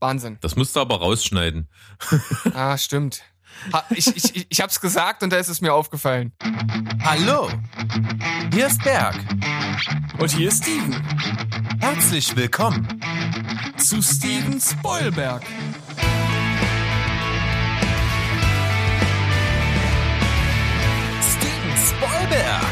Wahnsinn. Das musst du aber rausschneiden. Ah, stimmt. Ha, ich, ich, ich hab's gesagt und da ist es mir aufgefallen. Hallo, hier ist Berg. Und hier ist Steven. Herzlich willkommen. Zu Steven Spoilberg. Steven Spoilberg.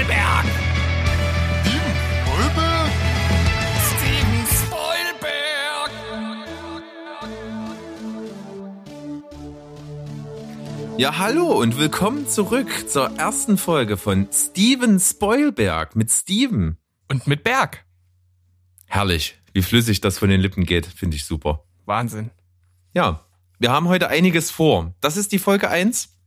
Spoilberg. Steven Spoilberg. Steven Spoilberg. Ja, hallo und willkommen zurück zur ersten Folge von Steven Spoilberg mit Steven. Und mit Berg. Herrlich, wie flüssig das von den Lippen geht, finde ich super. Wahnsinn. Ja, wir haben heute einiges vor. Das ist die Folge 1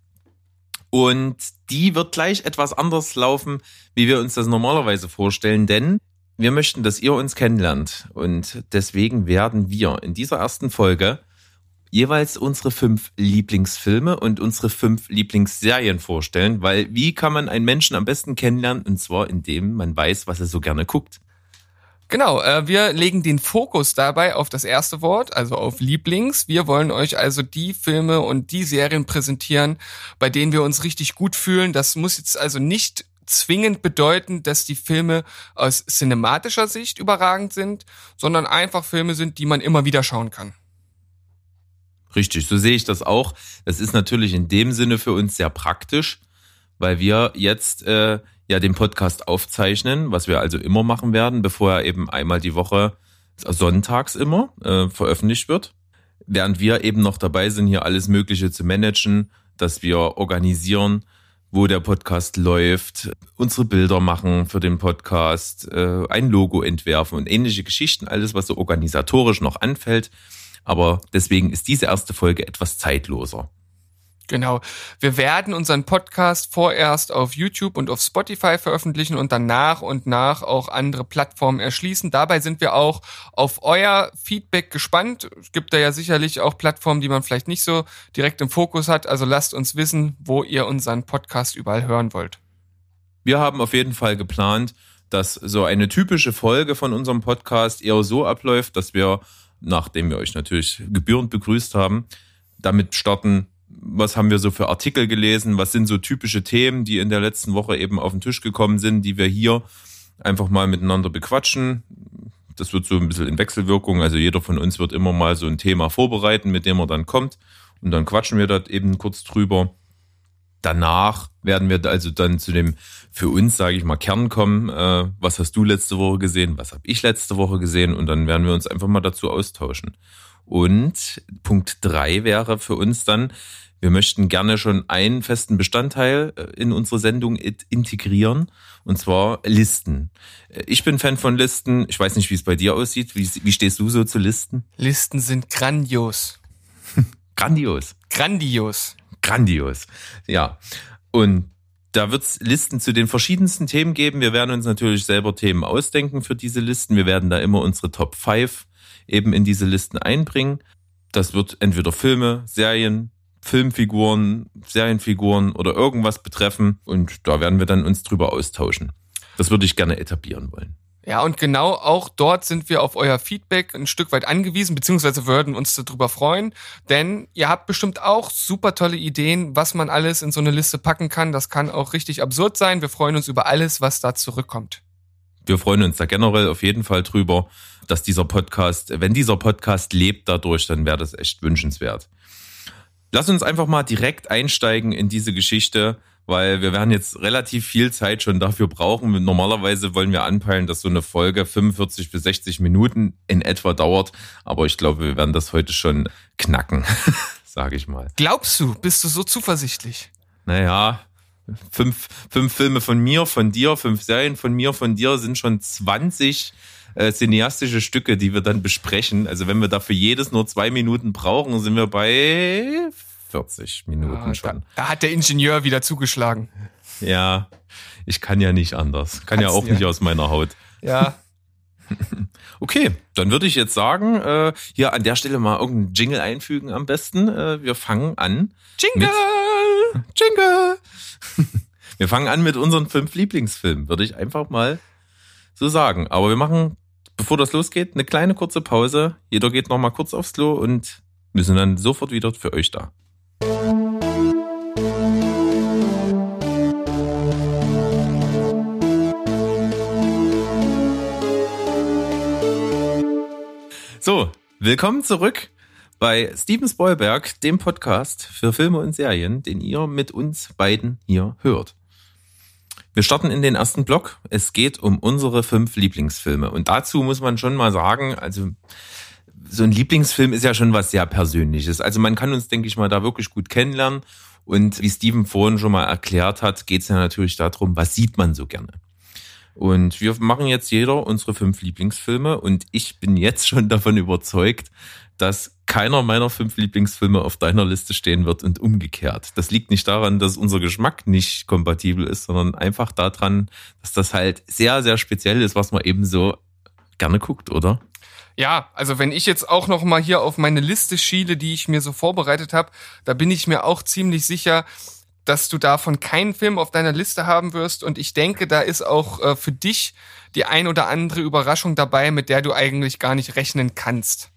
und die wird gleich etwas anders laufen, wie wir uns das normalerweise vorstellen, denn wir möchten, dass ihr uns kennenlernt und deswegen werden wir in dieser ersten Folge jeweils unsere fünf Lieblingsfilme und unsere fünf Lieblingsserien vorstellen, weil wie kann man einen Menschen am besten kennenlernen und zwar indem man weiß, was er so gerne guckt. Genau, äh, wir legen den Fokus dabei auf das erste Wort, also auf Lieblings. Wir wollen euch also die Filme und die Serien präsentieren, bei denen wir uns richtig gut fühlen. Das muss jetzt also nicht zwingend bedeuten, dass die Filme aus cinematischer Sicht überragend sind, sondern einfach Filme sind, die man immer wieder schauen kann. Richtig, so sehe ich das auch. Das ist natürlich in dem Sinne für uns sehr praktisch, weil wir jetzt äh, ja den Podcast aufzeichnen, was wir also immer machen werden, bevor er eben einmal die Woche sonntags immer äh, veröffentlicht wird. Während wir eben noch dabei sind, hier alles Mögliche zu managen, dass wir organisieren, wo der Podcast läuft, unsere Bilder machen für den Podcast, äh, ein Logo entwerfen und ähnliche Geschichten, alles, was so organisatorisch noch anfällt. Aber deswegen ist diese erste Folge etwas zeitloser. Genau. Wir werden unseren Podcast vorerst auf YouTube und auf Spotify veröffentlichen und dann nach und nach auch andere Plattformen erschließen. Dabei sind wir auch auf euer Feedback gespannt. Es gibt da ja sicherlich auch Plattformen, die man vielleicht nicht so direkt im Fokus hat. Also lasst uns wissen, wo ihr unseren Podcast überall hören wollt. Wir haben auf jeden Fall geplant, dass so eine typische Folge von unserem Podcast eher so abläuft, dass wir, nachdem wir euch natürlich gebührend begrüßt haben, damit starten, was haben wir so für Artikel gelesen, was sind so typische Themen, die in der letzten Woche eben auf den Tisch gekommen sind, die wir hier einfach mal miteinander bequatschen. Das wird so ein bisschen in Wechselwirkung, also jeder von uns wird immer mal so ein Thema vorbereiten, mit dem er dann kommt und dann quatschen wir dort eben kurz drüber. Danach werden wir also dann zu dem für uns, sage ich mal, Kern kommen. Äh, was hast du letzte Woche gesehen? Was habe ich letzte Woche gesehen? Und dann werden wir uns einfach mal dazu austauschen. Und Punkt drei wäre für uns dann, wir möchten gerne schon einen festen Bestandteil äh, in unsere Sendung integrieren, und zwar Listen. Äh, Ich bin Fan von Listen. Ich weiß nicht, wie es bei dir aussieht. Wie, wie stehst du so zu Listen? Listen sind grandios. Grandios. Grandios. Grandios. Ja. Und da wird's Listen zu den verschiedensten Themen geben. Wir werden uns natürlich selber Themen ausdenken für diese Listen. Wir werden da immer unsere Top 5 eben in diese Listen einbringen. Das wird entweder Filme, Serien, Filmfiguren, Serienfiguren oder irgendwas betreffen. Und da werden wir dann uns drüber austauschen. Das würde ich gerne etablieren wollen. Ja, und genau auch dort sind wir auf euer Feedback ein Stück weit angewiesen, beziehungsweise würden uns darüber freuen, denn ihr habt bestimmt auch super tolle Ideen, was man alles in so eine Liste packen kann. Das kann auch richtig absurd sein. Wir freuen uns über alles, was da zurückkommt. Wir freuen uns da generell auf jeden Fall drüber, dass dieser Podcast, wenn dieser Podcast lebt dadurch, dann wäre das echt wünschenswert. Lass uns einfach mal direkt einsteigen in diese Geschichte, weil wir werden jetzt relativ viel Zeit schon dafür brauchen. Normalerweise wollen wir anpeilen, dass so eine Folge 45 bis 60 Minuten in etwa dauert, aber ich glaube, wir werden das heute schon knacken, sage ich mal. Glaubst du, bist du so zuversichtlich? Naja, fünf, fünf Filme von mir, von dir, fünf Serien von mir, von dir sind schon 20 äh, cineastische Stücke, die wir dann besprechen. Also wenn wir dafür jedes nur zwei Minuten brauchen, sind wir bei 40 Minuten Ah, schon. Da, da hat der Ingenieur wieder zugeschlagen. Ja, ich kann ja nicht anders. Kann ja Kannst auch du nicht ja. aus meiner Haut. Ja. Okay, dann würde ich jetzt sagen, äh, hier an der Stelle mal irgendeinen Jingle einfügen am besten. Äh, wir fangen an. Jingle! Jingle! wir fangen an mit unseren fünf Lieblingsfilmen, würde ich einfach mal so sagen. Aber wir machen, bevor das losgeht, eine kleine kurze Pause. Jeder geht noch mal kurz aufs Klo und wir sind dann sofort wieder für euch da. So, willkommen zurück bei Steven Spoilberg, dem Podcast für Filme und Serien, den ihr mit uns beiden hier hört. Wir starten in den ersten Block. Es geht um unsere fünf Lieblingsfilme. Und dazu muss man schon mal sagen, also so ein Lieblingsfilm ist ja schon was sehr Persönliches. Also man kann uns, denke ich mal, da wirklich gut kennenlernen. Und wie Steven vorhin schon mal erklärt hat, geht es ja natürlich darum, was sieht man so gerne. Und wir machen jetzt jeder unsere fünf Lieblingsfilme und ich bin jetzt schon davon überzeugt, dass keiner meiner fünf Lieblingsfilme auf deiner Liste stehen wird und umgekehrt. Das liegt nicht daran, dass unser Geschmack nicht kompatibel ist, sondern einfach daran, dass das halt sehr, sehr speziell ist, was man eben so gerne guckt, oder? Ja, also wenn ich jetzt auch noch mal hier auf meine Liste schiele, die ich mir so vorbereitet habe, da bin ich mir auch ziemlich sicher, dass du davon keinen Film auf deiner Liste haben wirst. Und ich denke, da ist auch äh, für dich die ein oder andere Überraschung dabei, mit der du eigentlich gar nicht rechnen kannst.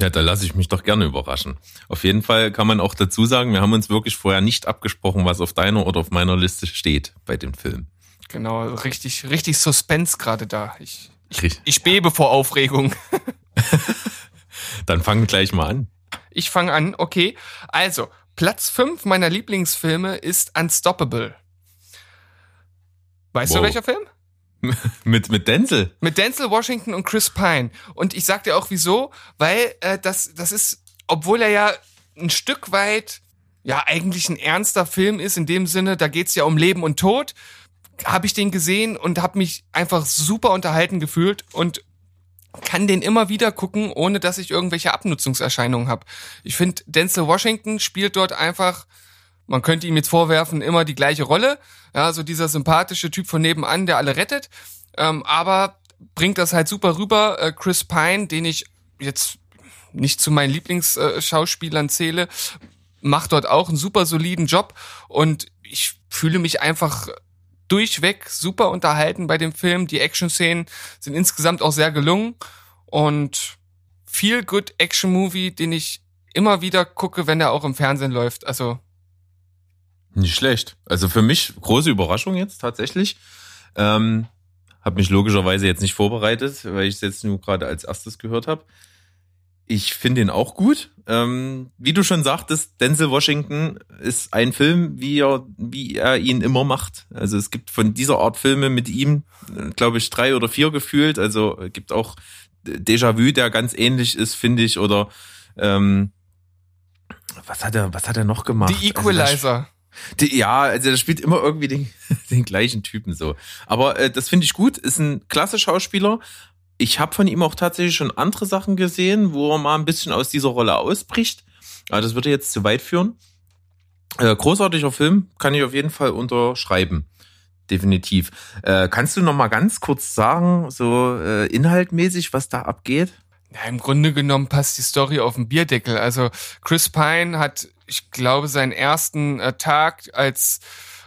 Ja, da lasse ich mich doch gerne überraschen. Auf jeden Fall kann man auch dazu sagen, wir haben uns wirklich vorher nicht abgesprochen, was auf deiner oder auf meiner Liste steht bei dem Film. Genau, richtig, richtig Suspense gerade da. Ich, ich, ich bebe vor Aufregung. Dann fangen gleich mal an. Ich fange an, okay. Also, Platz 5 meiner Lieblingsfilme ist Unstoppable. Weißt wow. du welcher Film? Mit, mit Denzel. Mit Denzel Washington und Chris Pine. Und ich sag dir auch wieso, weil äh, das, das ist, obwohl er ja ein Stück weit ja eigentlich ein ernster Film ist, in dem Sinne, da geht's ja um Leben und Tod, habe ich den gesehen und habe mich einfach super unterhalten gefühlt und kann den immer wieder gucken, ohne dass ich irgendwelche Abnutzungserscheinungen habe. Ich finde, Denzel Washington spielt dort einfach, man könnte ihm jetzt vorwerfen, immer die gleiche Rolle. Ja, so dieser sympathische Typ von nebenan, der alle rettet. Ähm, aber bringt das halt super rüber. Äh, Chris Pine, den ich jetzt nicht zu meinen Lieblingsschauspielern zähle, macht dort auch einen super soliden Job und ich fühle mich einfach durchweg super unterhalten bei dem Film. Die Action-Szenen sind insgesamt auch sehr gelungen und viel good Action-Movie, den ich immer wieder gucke, wenn er auch im Fernsehen läuft. Also nicht schlecht. Also für mich große Überraschung jetzt tatsächlich. Ähm, habe mich logischerweise jetzt nicht vorbereitet, weil ich es jetzt nur gerade als erstes gehört habe. Ich finde ihn auch gut. Ähm, wie du schon sagtest, Denzel Washington ist ein Film, wie er, wie er ihn immer macht. Also es gibt von dieser Art Filme mit ihm, glaube ich, drei oder vier gefühlt. Also gibt auch Déjà-vu, der ganz ähnlich ist, finde ich. Oder ähm, was hat er, was hat er noch gemacht? Die also Equalizer. Also die, ja, also das spielt immer irgendwie den, den gleichen Typen so. Aber äh, das finde ich gut. Ist ein klasse Schauspieler, ich habe von ihm auch tatsächlich schon andere Sachen gesehen, wo er mal ein bisschen aus dieser Rolle ausbricht. Aber das würde jetzt zu weit führen. Äh, großartiger Film, kann ich auf jeden Fall unterschreiben. Definitiv. Äh, kannst du noch mal ganz kurz sagen, so äh, inhaltmäßig, was da abgeht? Ja, im Grunde genommen passt die Story auf den Bierdeckel. Also Chris Pine hat, ich glaube, seinen ersten äh, Tag als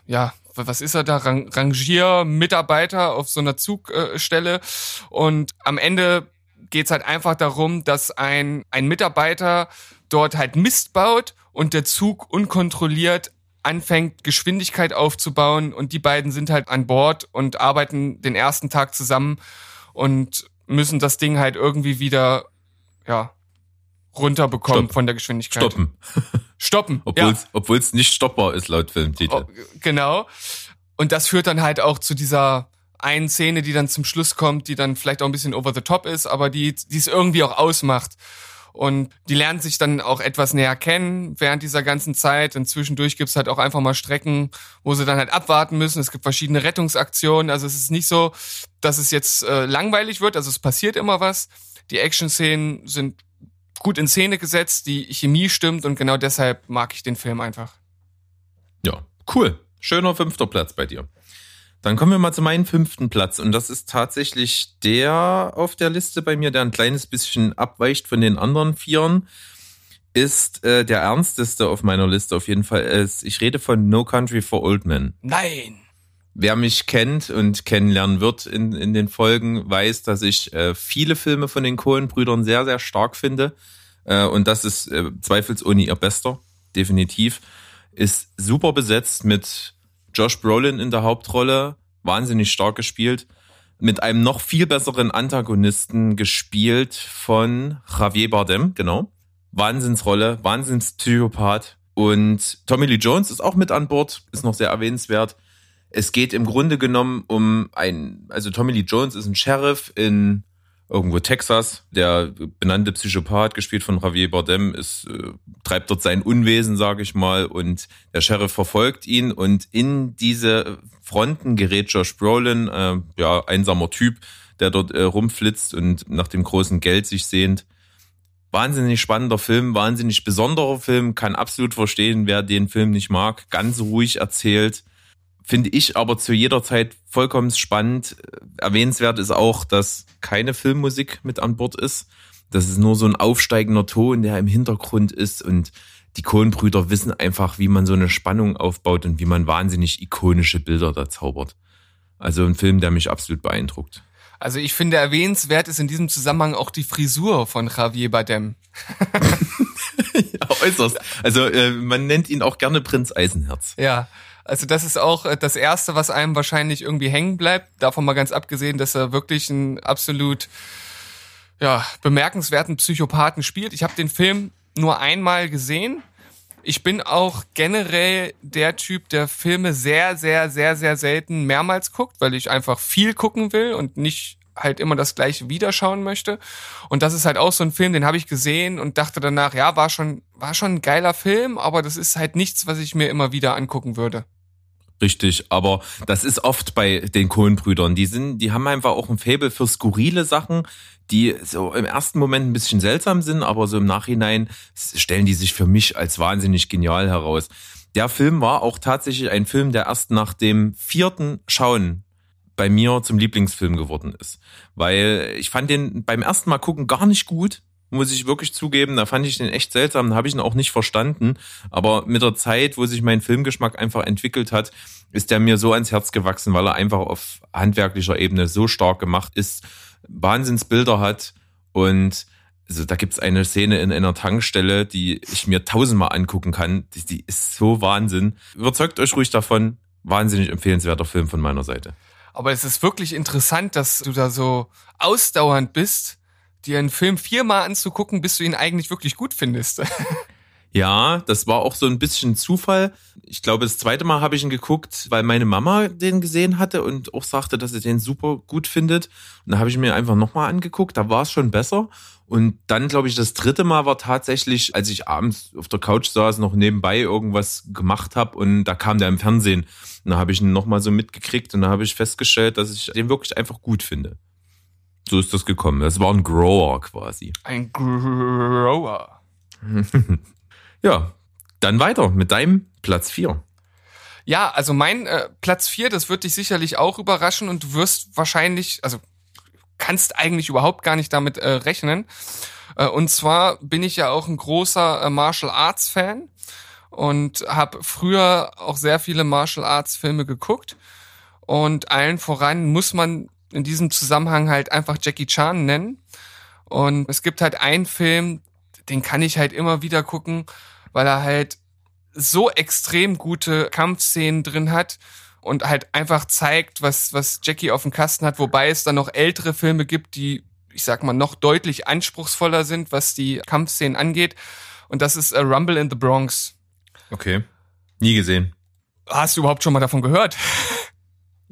ja was ist er da, Rang Rangier-Mitarbeiter auf so einer Zugstelle. Und am Ende geht's halt einfach darum, dass ein, ein Mitarbeiter dort halt Mist baut und der Zug unkontrolliert anfängt, Geschwindigkeit aufzubauen und die beiden sind halt an Bord und arbeiten den ersten Tag zusammen und müssen das Ding halt irgendwie wieder, ja, runterbekommen Stopp. von der Geschwindigkeit. Stoppen. Stoppen. Obwohl es ja. nicht stoppbar ist laut Filmtitel. Oh, genau. Und das führt dann halt auch zu dieser einen Szene, die dann zum Schluss kommt, die dann vielleicht auch ein bisschen over the top ist, aber die, die es irgendwie auch ausmacht. Und die lernen sich dann auch etwas näher kennen während dieser ganzen Zeit. Und zwischendurch gibt's halt auch einfach mal Strecken, wo sie dann halt abwarten müssen. Es gibt verschiedene Rettungsaktionen. Also es ist nicht so, dass es jetzt äh, langweilig wird. Also es passiert immer was. Die Action-Szenen sind gut in Szene gesetzt, die Chemie stimmt und genau deshalb mag ich den Film einfach. Ja, cool. Schöner fünfter Platz bei dir. Dann kommen wir mal zu meinem fünften Platz. Und das ist tatsächlich der auf der Liste bei mir, der ein kleines bisschen abweicht von den anderen Vieren. Ist äh, der ernsteste auf meiner Liste auf jeden Fall. Ist, ich rede von No Country for Old Men. Nein. Wer mich kennt und kennenlernen wird in, in den Folgen, weiß, dass ich äh, viele Filme von den Coen-Brüdern sehr, sehr stark finde. Äh, und das ist äh, zweifelsohne ihr bester, definitiv. Ist super besetzt mit Josh Brolin in der Hauptrolle, wahnsinnig stark gespielt, mit einem noch viel besseren Antagonisten gespielt von Javier Bardem, genau. Wahnsinnsrolle, Wahnsinnspsychopath. Und Tommy Lee Jones ist auch mit an Bord, ist noch sehr erwähnenswert. Es geht im Grunde genommen um ein, also Tommy Lee Jones ist ein Sheriff in irgendwo Texas. Der benannte Psychopath, gespielt von Javier Bardem, ist, äh, treibt dort sein Unwesen, sage ich mal, und der Sheriff verfolgt ihn und in diese Fronten gerät Josh Brolin, äh, ja, einsamer Typ, der dort äh, rumflitzt und nach dem großen Geld sich sehnt. Wahnsinnig spannender Film, wahnsinnig besonderer Film, kann absolut verstehen, wer den Film nicht mag. Ganz ruhig erzählt finde ich aber zu jeder Zeit vollkommen spannend. Erwähnenswert ist auch, dass keine Filmmusik mit an Bord ist. Das ist nur so ein aufsteigender Ton, der im Hintergrund ist und die Kohnbrüder wissen einfach, wie man so eine Spannung aufbaut und wie man wahnsinnig ikonische Bilder da zaubert. Also ein Film, der mich absolut beeindruckt. Also ich finde erwähnenswert ist in diesem Zusammenhang auch die Frisur von Javier Bardem. ja, äußerst. Also äh, man nennt ihn auch gerne Prinz Eisenherz. Ja, also das ist auch äh, das Erste, was einem wahrscheinlich irgendwie hängen bleibt. Davon mal ganz abgesehen, dass er wirklich einen absolut ja, bemerkenswerten Psychopathen spielt. Ich habe den Film nur einmal gesehen. Ich bin auch generell der Typ, der Filme sehr, sehr, sehr, sehr selten mehrmals guckt, weil ich einfach viel gucken will und nicht halt immer das gleiche wiederschauen möchte. Und das ist halt auch so ein Film, den habe ich gesehen und dachte danach, ja, war schon, war schon ein geiler Film, aber das ist halt nichts, was ich mir immer wieder angucken würde. Richtig, aber das ist oft bei den Kohlenbrüdern. Die sind, die haben einfach auch ein Faible für skurrile Sachen, die so im ersten Moment ein bisschen seltsam sind, aber so im Nachhinein stellen die sich für mich als wahnsinnig genial heraus. Der Film war auch tatsächlich ein Film, der erst nach dem vierten Schauen bei mir zum Lieblingsfilm geworden ist. Weil ich fand den beim ersten Mal gucken gar nicht gut muss ich wirklich zugeben. Da fand ich den echt seltsam, da habe ich ihn auch nicht verstanden. Aber mit der Zeit, wo sich mein Filmgeschmack einfach entwickelt hat, ist der mir so ans Herz gewachsen, weil er einfach auf handwerklicher Ebene so stark gemacht ist, Wahnsinnsbilder hat und also da gibt's eine Szene in einer Tankstelle, die ich mir tausendmal angucken kann. Die, die ist so Wahnsinn. Überzeugt euch ruhig davon. Wahnsinnig empfehlenswerter Film von meiner Seite. Aber es ist wirklich interessant, dass du da so ausdauernd bist dir einen Film viermal anzugucken, bis du ihn eigentlich wirklich gut findest. Ja, das war auch so ein bisschen Zufall. Ich glaube, das zweite Mal habe ich ihn geguckt, weil meine Mama den gesehen hatte und auch sagte, dass sie den super gut findet. Und da habe ich mir einfach nochmal angeguckt, da war es schon besser. Und dann, glaube ich, das dritte Mal war tatsächlich, als ich abends auf der Couch saß, noch nebenbei irgendwas gemacht habe und da kam der im Fernsehen. Und da habe ich ihn nochmal so mitgekriegt und da habe ich festgestellt, dass ich den wirklich einfach gut finde. So ist das gekommen. Das war ein Grower quasi. Ein Grower. ja, dann weiter mit deinem Platz 4. Ja, also mein äh, Platz 4, das wird dich sicherlich auch überraschen und du wirst wahrscheinlich, also kannst eigentlich überhaupt gar nicht damit äh, rechnen. Äh, und zwar bin ich ja auch ein großer äh, Martial Arts Fan und habe früher auch sehr viele Martial Arts Filme geguckt. Und allen voran muss man in diesem Zusammenhang halt einfach Jackie Chan nennen. Und es gibt halt einen Film, den kann ich halt immer wieder gucken, weil er halt so extrem gute Kampfszenen drin hat und halt einfach zeigt, was, was Jackie auf dem Kasten hat, wobei es dann noch ältere Filme gibt, die, ich sag mal, noch deutlich anspruchsvoller sind, was die Kampfszenen angeht. Und das ist uh, Rumble in the Bronx. Okay. Nie gesehen. Hast du überhaupt schon mal davon gehört?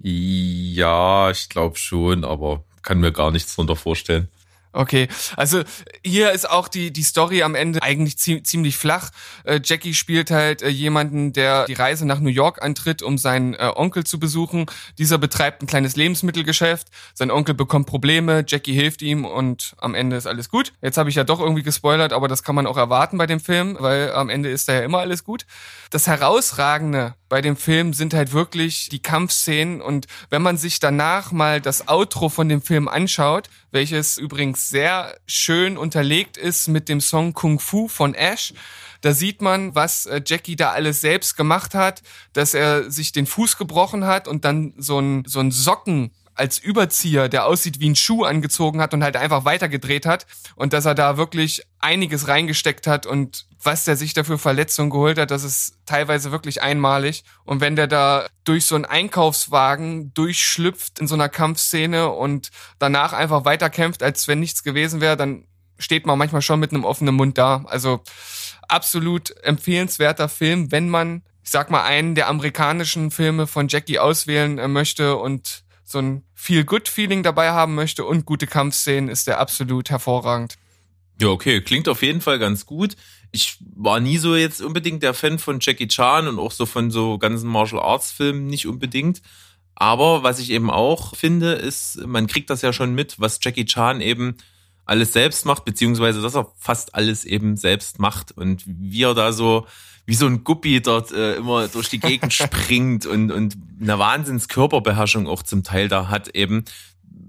Ja, ich glaube schon, aber kann mir gar nichts drunter vorstellen. Okay, also hier ist auch die die Story am Ende eigentlich zie ziemlich flach. Äh, Jackie spielt halt äh, jemanden, der die Reise nach New York antritt, um seinen äh, Onkel zu besuchen. Dieser betreibt ein kleines Lebensmittelgeschäft. Sein Onkel bekommt Probleme, Jackie hilft ihm und am Ende ist alles gut. Jetzt habe ich ja doch irgendwie gespoilert, aber das kann man auch erwarten bei dem Film, weil am Ende ist da ja immer alles gut. Das herausragende bei dem Film sind halt wirklich die Kampfszenen und wenn man sich danach mal das Outro von dem Film anschaut, welches übrigens sehr schön unterlegt ist mit dem Song Kung Fu von Ash. Da sieht man, was äh, Jackie da alles selbst gemacht hat, dass er sich den Fuß gebrochen hat und dann so ein, so ein Socken als Überzieher, der aussieht wie ein Schuh angezogen hat und halt einfach weitergedreht hat und dass er da wirklich einiges reingesteckt hat und was der sich dafür Verletzungen geholt hat, das ist teilweise wirklich einmalig. Und wenn der da durch so einen Einkaufswagen durchschlüpft in so einer Kampfszene und danach einfach weiterkämpft, als wenn nichts gewesen wäre, dann steht man manchmal schon mit einem offenen Mund da. Also absolut empfehlenswerter Film, wenn man, ich sag mal, einen der amerikanischen Filme von Jackie auswählen äh, möchte und so ein Feel-Good-Feeling dabei haben möchte und gute Kampfszenen, ist der absolut hervorragend. Ja, okay, klingt auf jeden Fall ganz gut. Ich war nie so jetzt unbedingt der Fan von Jackie Chan und auch so von so ganzen Martial Arts Filmen nicht unbedingt. Aber was ich eben auch finde, ist, man kriegt das ja schon mit, was Jackie Chan eben alles selbst macht, beziehungsweise dass er fast alles eben selbst macht und wie er da so wie so ein Guppi dort äh, immer durch die Gegend springt und, und eine Wahnsinns Körperbeherrschung auch zum Teil da hat eben,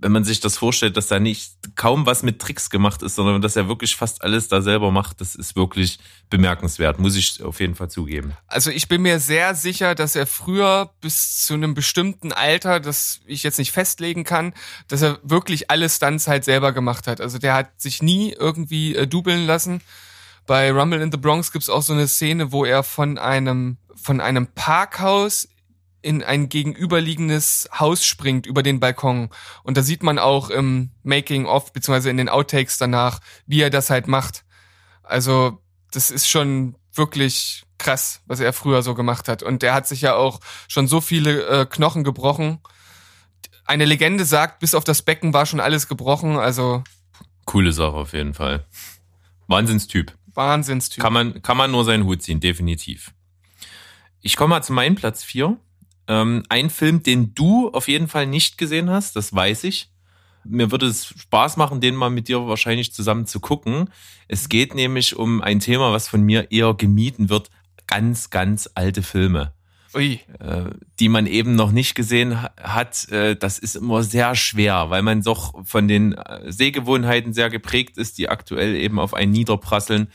wenn man sich das vorstellt, dass da nicht kaum was mit Tricks gemacht ist, sondern dass er wirklich fast alles da selber macht, das ist wirklich bemerkenswert, muss ich auf jeden Fall zugeben. Also ich bin mir sehr sicher, dass er früher bis zu einem bestimmten Alter, das ich jetzt nicht festlegen kann, dass er wirklich alle Stunts halt selber gemacht hat. Also der hat sich nie irgendwie äh, dubeln lassen. Bei Rumble in the Bronx gibt's auch so eine Szene, wo er von einem von einem Parkhaus in ein gegenüberliegendes Haus springt über den Balkon. Und da sieht man auch im Making of, beziehungsweise in den Outtakes danach, wie er das halt macht. Also, das ist schon wirklich krass, was er früher so gemacht hat. Und er hat sich ja auch schon so viele äh, Knochen gebrochen. Eine Legende sagt, bis auf das Becken war schon alles gebrochen. Also. Coole Sache auf jeden Fall. Wahnsinnstyp. Wahnsinnstyp. Kann man, kann man nur seinen Hut ziehen, definitiv. Ich komme mal zu meinem Platz vier. Ähm, ein Film, den du auf jeden Fall nicht gesehen hast, das weiß ich. Mir würde es Spaß machen, den mal mit dir wahrscheinlich zusammen zu gucken. Es geht nämlich um ein Thema, was von mir eher gemieden wird. Ganz, ganz alte Filme. Ui. Äh, die man eben noch nicht gesehen hat, äh, das ist immer sehr schwer, weil man doch von den äh, Sehgewohnheiten sehr geprägt ist, die aktuell eben auf einen niederprasseln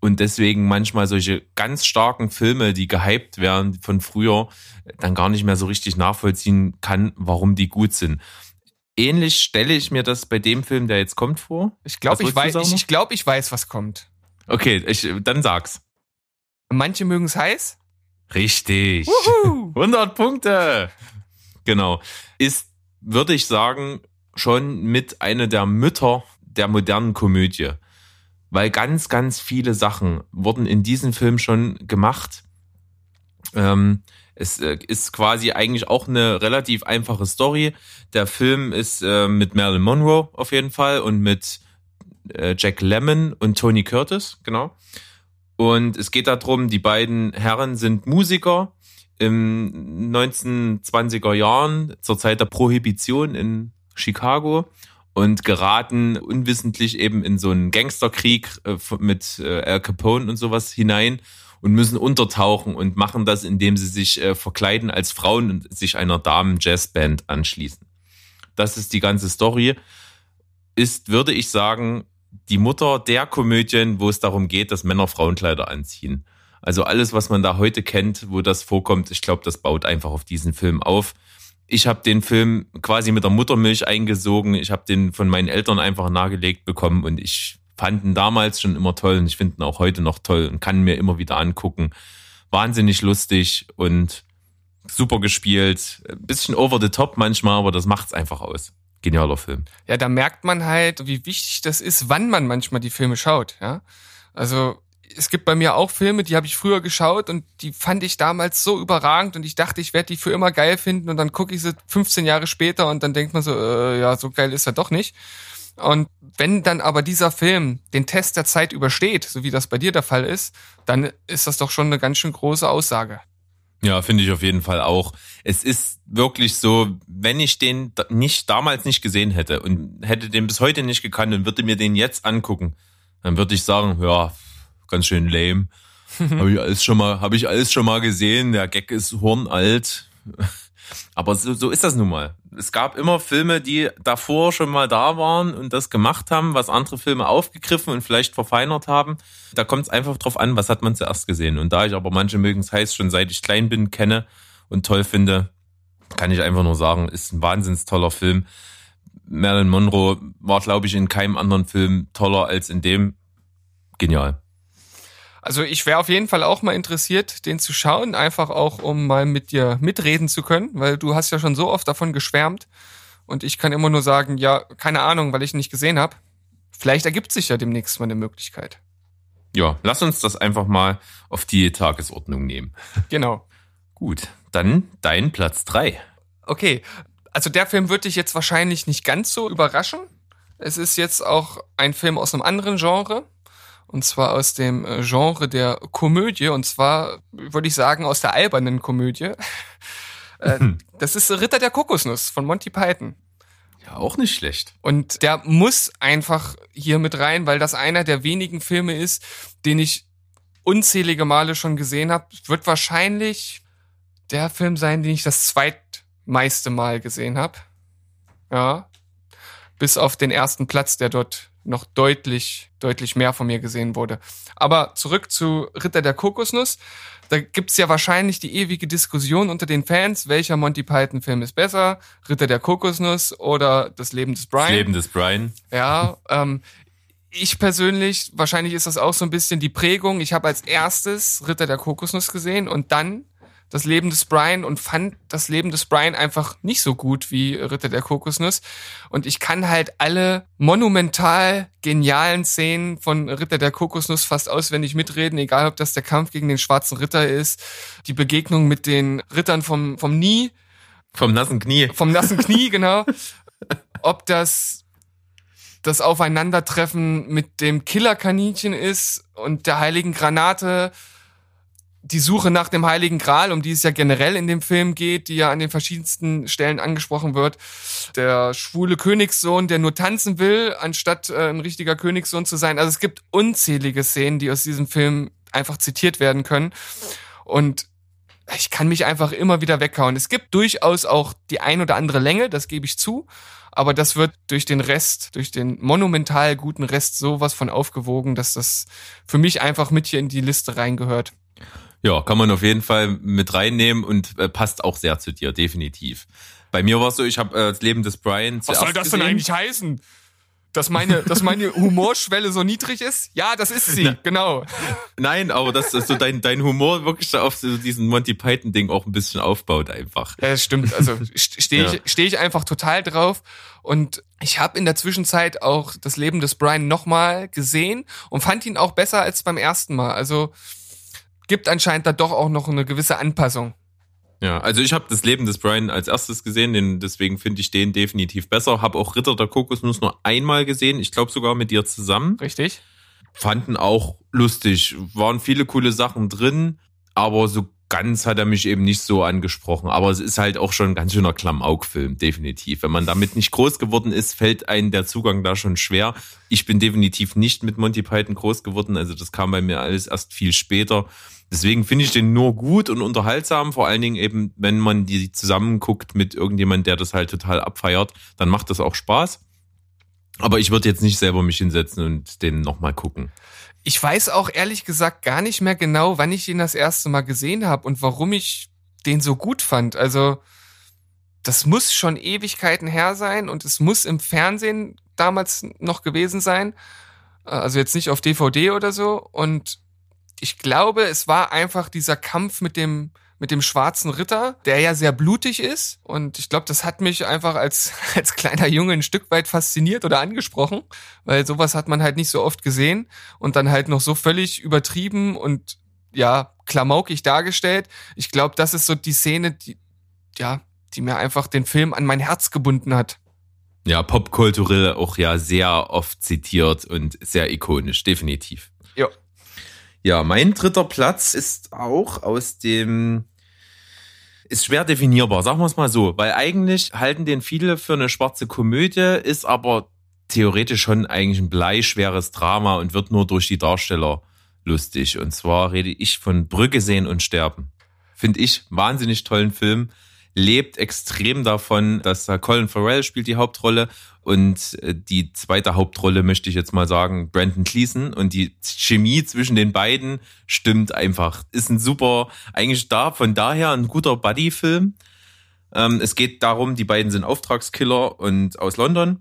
und deswegen manchmal solche ganz starken Filme, die gehypt werden von früher, dann gar nicht mehr so richtig nachvollziehen kann, warum die gut sind. Ähnlich stelle ich mir das bei dem Film, der jetzt kommt, vor. Ich glaube, ich weiß, ich, ich glaube, ich weiß, was kommt. Okay, ich, dann sag's. Manche mögen es heiß. Richtig. Wuhu. 100 Punkte. Genau. Ist, würde ich sagen, schon mit einer der Mütter der modernen Komödie weil ganz, ganz viele Sachen wurden in diesem Film schon gemacht. Ähm, es äh, ist quasi eigentlich auch eine relativ einfache Story. Der Film ist äh, mit Marilyn Monroe auf jeden Fall und mit äh, Jack Lemmon und Tony Curtis, genau. Und es geht darum, die beiden Herren sind Musiker im 1920er Jahren zur Zeit der Prohibition in Chicago und geraten unwissentlich eben in so einen Gangsterkrieg äh, mit äh, Al Capone und sowas hinein und müssen untertauchen und machen das, indem sie sich äh, verkleiden als Frauen und sich einer Damen-Jazzband anschließen. Das ist die ganze Story. Ist, würde ich sagen, die Mutter der Komödien, wo es darum geht, dass Männer Frauenkleider anziehen. Also alles, was man da heute kennt, wo das vorkommt, ich glaube, das baut einfach auf diesen Film auf ich habe den Film quasi mit der Muttermilch eingesogen. Ich habe den von meinen Eltern einfach nahegelegt bekommen und ich fand ihn damals schon immer toll und ich finde ihn auch heute noch toll und kann mir immer wieder angucken. Wahnsinnig lustig und super gespielt. bisschen over the top manchmal, aber das macht's einfach aus. Genialer Film. Ja, da merkt man halt, wie wichtig das ist, wann man manchmal die Filme schaut, ja. Also es gibt bei mir auch Filme, die habe ich früher geschaut und die fand ich damals so überragend und ich dachte, ich werde die für immer geil finden und dann gucke ich sie 15 Jahre später und dann denkt man so, äh, ja, so geil ist er doch nicht. Und wenn dann aber dieser Film den Test der Zeit übersteht, so wie das bei dir der Fall ist, dann ist das doch schon eine ganz schön große Aussage. Ja, finde ich auf jeden Fall auch. Es ist wirklich so, wenn ich den nicht damals nicht gesehen hätte und hätte den bis heute nicht gekannt und würde mir den jetzt angucken, dann würde ich sagen, ja, ganz schön lame. habe ich alles schon mal, habe ich alles schon mal gesehen. Der Gag ist hornalt. Aber so, so ist das nun mal. Es gab immer Filme, die davor schon mal da waren und das gemacht haben, was andere Filme aufgegriffen und vielleicht verfeinert haben. Da kommt es einfach drauf an, was hat man zuerst gesehen. Und da ich aber manche mögen es heiß schon seit ich klein bin kenne und toll finde, kann ich einfach nur sagen, ist ein wahnsinns toller Film. Marilyn Monroe war, glaube ich, in keinem anderen Film toller als in dem. Genial. Also ich wäre auf jeden Fall auch mal interessiert, den zu schauen, einfach auch, um mal mit dir mitreden zu können, weil du hast ja schon so oft davon geschwärmt und ich kann immer nur sagen, ja, keine Ahnung, weil ich ihn nicht gesehen habe. Vielleicht ergibt sich ja demnächst mal eine Möglichkeit. Ja, lass uns das einfach mal auf die Tagesordnung nehmen. Genau. Gut, dann dein Platz drei. Okay, also der Film wird dich jetzt wahrscheinlich nicht ganz so überraschen. Es ist jetzt auch ein Film aus einem anderen Genre und zwar aus dem äh, Genre der Komödie und zwar würde ich sagen aus der albernen Komödie. Äh, das ist Ritter der Kokosnuss von Monty Python. Ja, auch nicht schlecht. Und der muss einfach hier mit rein, weil das einer der wenigen Filme ist, den ich unzählige Male schon gesehen habe. Wird wahrscheinlich der Film sein, den ich das zweitmeiste Mal gesehen habe. Ja. Bis auf den ersten Platz, der dort noch deutlich, deutlich mehr von mir gesehen wurde. Aber zurück zu Ritter der Kokosnuss. Da gibt's ja wahrscheinlich die ewige Diskussion unter den Fans, welcher Monty Python-Film ist besser, Ritter der Kokosnuss oder Das Leben des Brian. Das Leben des Brian. Ja, ähm, ich persönlich, wahrscheinlich ist das auch so ein bisschen die Prägung. Ich habe als erstes Ritter der Kokosnuss gesehen und dann das Leben des Brian und fand das Leben des Brian einfach nicht so gut wie Ritter der Kokosnuss. Und ich kann halt alle monumental genialen Szenen von Ritter der Kokosnuss fast auswendig mitreden, egal ob das der Kampf gegen den schwarzen Ritter ist, die Begegnung mit den Rittern vom, vom Nie. Vom nassen Knie. Vom nassen Knie, genau. ob das das Aufeinandertreffen mit dem Killerkaninchen ist und der heiligen Granate die Suche nach dem Heiligen Gral, um die es ja generell in dem Film geht, die ja an den verschiedensten Stellen angesprochen wird. Der schwule Königssohn, der nur tanzen will, anstatt äh, ein richtiger Königssohn zu sein. Also es gibt unzählige Szenen, die aus diesem Film einfach zitiert werden können. Und ich kann mich einfach immer wieder weghauen. Es gibt durchaus auch die ein oder andere Länge, das gebe ich zu. Aber das wird durch den Rest, durch den monumental guten Rest sowas von aufgewogen, dass das für mich einfach mit hier in die Liste reingehört. Ja, kann man auf jeden Fall mit reinnehmen und äh, passt auch sehr zu dir, definitiv. Bei mir war es so, ich habe äh, das Leben des Brian Was soll das gesehen. denn eigentlich heißen? Dass meine, dass meine Humorschwelle so niedrig ist? Ja, das ist sie, Na, genau. Nein, aber dass so dein, dein Humor wirklich auf so diesen Monty Python-Ding auch ein bisschen aufbaut einfach. Ja, das stimmt. Also stehe ich, ja. steh ich einfach total drauf. Und ich habe in der Zwischenzeit auch das Leben des Brian nochmal gesehen und fand ihn auch besser als beim ersten Mal. Also gibt anscheinend da doch auch noch eine gewisse Anpassung. Ja, also ich habe das Leben des Brian als erstes gesehen, den, deswegen finde ich den definitiv besser. Habe auch Ritter der Kokosnuss nur einmal gesehen, ich glaube sogar mit dir zusammen. Richtig. Fanden auch lustig, waren viele coole Sachen drin, aber so ganz hat er mich eben nicht so angesprochen. Aber es ist halt auch schon ein ganz schöner Klamauk-Film, definitiv. Wenn man damit nicht groß geworden ist, fällt einem der Zugang da schon schwer. Ich bin definitiv nicht mit Monty Python groß geworden, also das kam bei mir alles erst viel später. Deswegen finde ich den nur gut und unterhaltsam, vor allen Dingen eben, wenn man die zusammenguckt mit irgendjemand, der das halt total abfeiert, dann macht das auch Spaß. Aber ich würde jetzt nicht selber mich hinsetzen und den nochmal gucken. Ich weiß auch ehrlich gesagt gar nicht mehr genau, wann ich ihn das erste Mal gesehen habe und warum ich den so gut fand. Also das muss schon Ewigkeiten her sein und es muss im Fernsehen damals noch gewesen sein. Also jetzt nicht auf DVD oder so. Und ich glaube, es war einfach dieser Kampf mit dem mit dem schwarzen Ritter, der ja sehr blutig ist. Und ich glaube, das hat mich einfach als, als kleiner Junge ein Stück weit fasziniert oder angesprochen, weil sowas hat man halt nicht so oft gesehen und dann halt noch so völlig übertrieben und ja, klamaukig dargestellt. Ich glaube, das ist so die Szene, die, ja, die mir einfach den Film an mein Herz gebunden hat. Ja, popkulturell auch ja sehr oft zitiert und sehr ikonisch, definitiv. Ja. Mein dritter Platz ist auch aus dem ist schwer definierbar, sagen wir es mal so, weil eigentlich halten den viele für eine schwarze Komödie, ist aber theoretisch schon eigentlich ein bleischweres Drama und wird nur durch die Darsteller lustig. Und zwar rede ich von Brücke sehen und sterben. Finde ich wahnsinnig tollen Film. Lebt extrem davon, dass da Colin Farrell spielt die Hauptrolle und äh, die zweite Hauptrolle möchte ich jetzt mal sagen, Brandon Cleason und die Chemie zwischen den beiden stimmt einfach. Ist ein super, eigentlich da, von daher ein guter Buddy-Film. Ähm, es geht darum, die beiden sind Auftragskiller und aus London,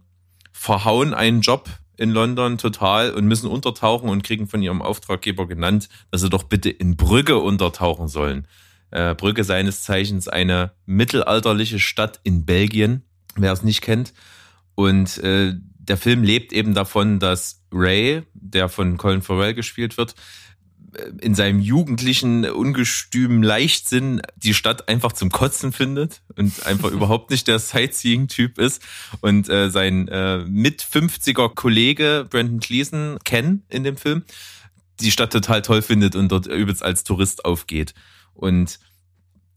verhauen einen Job in London total und müssen untertauchen und kriegen von ihrem Auftraggeber genannt, dass sie doch bitte in Brügge untertauchen sollen. Äh, Brügge seines Zeichens eine mittelalterliche Stadt in Belgien, wer es nicht kennt. Und äh, der Film lebt eben davon, dass Ray, der von Colin Farrell gespielt wird, äh, in seinem jugendlichen, ungestümen Leichtsinn die Stadt einfach zum Kotzen findet und einfach überhaupt nicht der Sightseeing-Typ ist und äh, sein äh, mit 50er Kollege Brandon Cleason Ken in dem Film die Stadt total toll findet und dort übelst als Tourist aufgeht. Und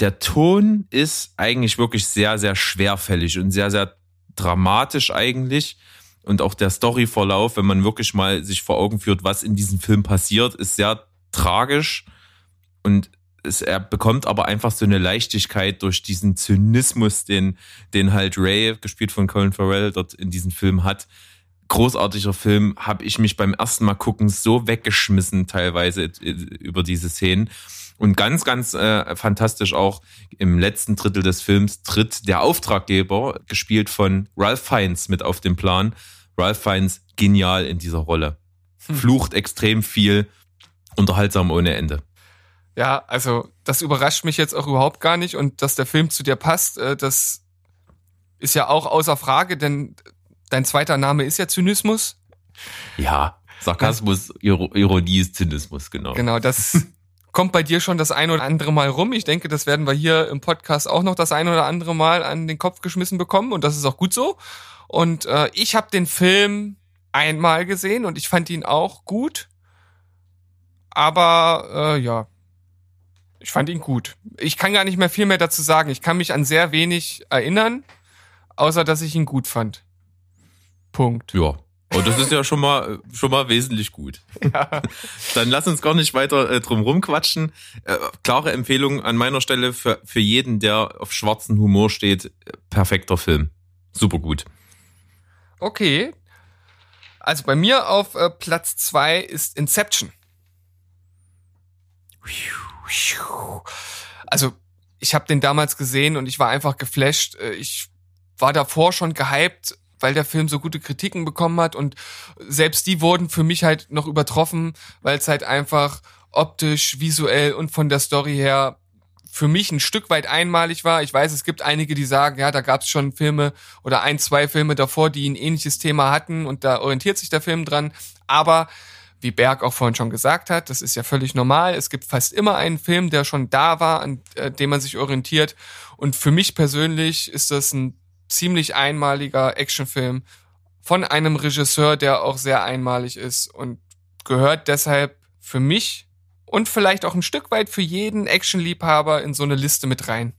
der Ton ist eigentlich wirklich sehr, sehr schwerfällig und sehr, sehr dramatisch eigentlich. Und auch der Storyverlauf, wenn man wirklich mal sich vor Augen führt, was in diesem Film passiert, ist sehr tragisch. Und es, er bekommt aber einfach so eine Leichtigkeit durch diesen Zynismus, den, den halt Ray, gespielt von Colin Farrell, dort in diesem Film hat. Großartiger Film, habe ich mich beim ersten Mal gucken so weggeschmissen teilweise über diese Szenen. Und ganz, ganz äh, fantastisch auch im letzten Drittel des Films tritt der Auftraggeber, gespielt von Ralph Fiennes, mit auf den Plan. Ralph Fiennes genial in dieser Rolle. Hm. Flucht extrem viel, unterhaltsam ohne Ende. Ja, also das überrascht mich jetzt auch überhaupt gar nicht und dass der Film zu dir passt, äh, das ist ja auch außer Frage, denn dein zweiter Name ist ja Zynismus. Ja, Sarkasmus, Ironie ist Zynismus, genau. Genau, das kommt bei dir schon das ein oder andere Mal rum. Ich denke, das werden wir hier im Podcast auch noch das ein oder andere Mal an den Kopf geschmissen bekommen und das ist auch gut so. Und äh, ich habe den Film einmal gesehen und ich fand ihn auch gut. Aber äh, ja, ich fand ihn gut. Ich kann gar nicht mehr viel mehr dazu sagen. Ich kann mich an sehr wenig erinnern, außer dass ich ihn gut fand. Punkt. Ja, und das ist ja schon mal, schon mal wesentlich gut. Ja. Dann lass uns gar nicht weiter äh, drum rumquatschen. Äh, klare Empfehlung an meiner Stelle für, für jeden, der auf schwarzen Humor steht. Perfekter Film. Super gut. Okay. Also bei mir auf äh, Platz zwei ist Inception. Also ich habe den damals gesehen und ich war einfach geflasht. Äh, ich war davor schon gehypt weil der Film so gute Kritiken bekommen hat und selbst die wurden für mich halt noch übertroffen, weil es halt einfach optisch, visuell und von der Story her für mich ein Stück weit einmalig war. Ich weiß, es gibt einige, die sagen, ja, da gab es schon Filme oder ein, zwei Filme davor, die ein ähnliches Thema hatten und da orientiert sich der Film dran. Aber wie Berg auch vorhin schon gesagt hat, das ist ja völlig normal. Es gibt fast immer einen Film, der schon da war, an äh, dem man sich orientiert. Und für mich persönlich ist das ein ziemlich einmaliger Actionfilm von einem Regisseur, der auch sehr einmalig ist und gehört deshalb für mich und vielleicht auch ein Stück weit für jeden Actionliebhaber in so eine Liste mit rein.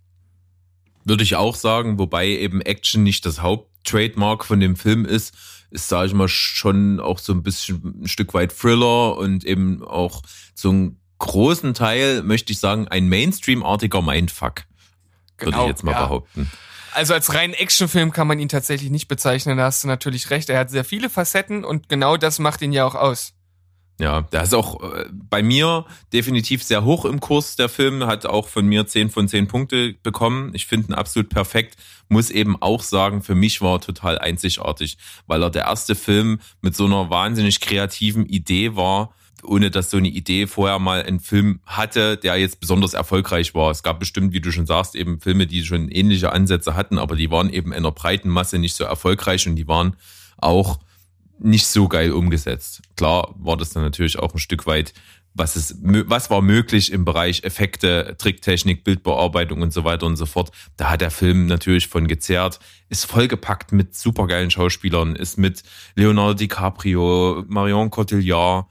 Würde ich auch sagen, wobei eben Action nicht das Haupttrademark von dem Film ist, ist, sage ich mal, schon auch so ein bisschen ein Stück weit Thriller und eben auch so einen großen Teil, möchte ich sagen, ein Mainstream-artiger Mindfuck. Genau, würde ich jetzt mal ja. behaupten. Also als reinen Actionfilm kann man ihn tatsächlich nicht bezeichnen, da hast du natürlich recht. Er hat sehr viele Facetten und genau das macht ihn ja auch aus. Ja, der ist auch äh, bei mir definitiv sehr hoch im Kurs. Der Film hat auch von mir 10 von 10 Punkte bekommen. Ich finde ihn absolut perfekt. Muss eben auch sagen, für mich war er total einzigartig, weil er der erste Film mit so einer wahnsinnig kreativen Idee war, ohne dass so eine Idee vorher mal einen Film hatte, der jetzt besonders erfolgreich war. Es gab bestimmt, wie du schon sagst, eben Filme, die schon ähnliche Ansätze hatten, aber die waren eben in einer breiten Masse nicht so erfolgreich und die waren auch nicht so geil umgesetzt. Klar war das dann natürlich auch ein Stück weit was ist, was war möglich im Bereich Effekte, Tricktechnik, Bildbearbeitung und so weiter und so fort. Da hat der Film natürlich von gezerrt, ist vollgepackt mit supergeilen Schauspielern, ist mit Leonardo DiCaprio, Marion Cotillard,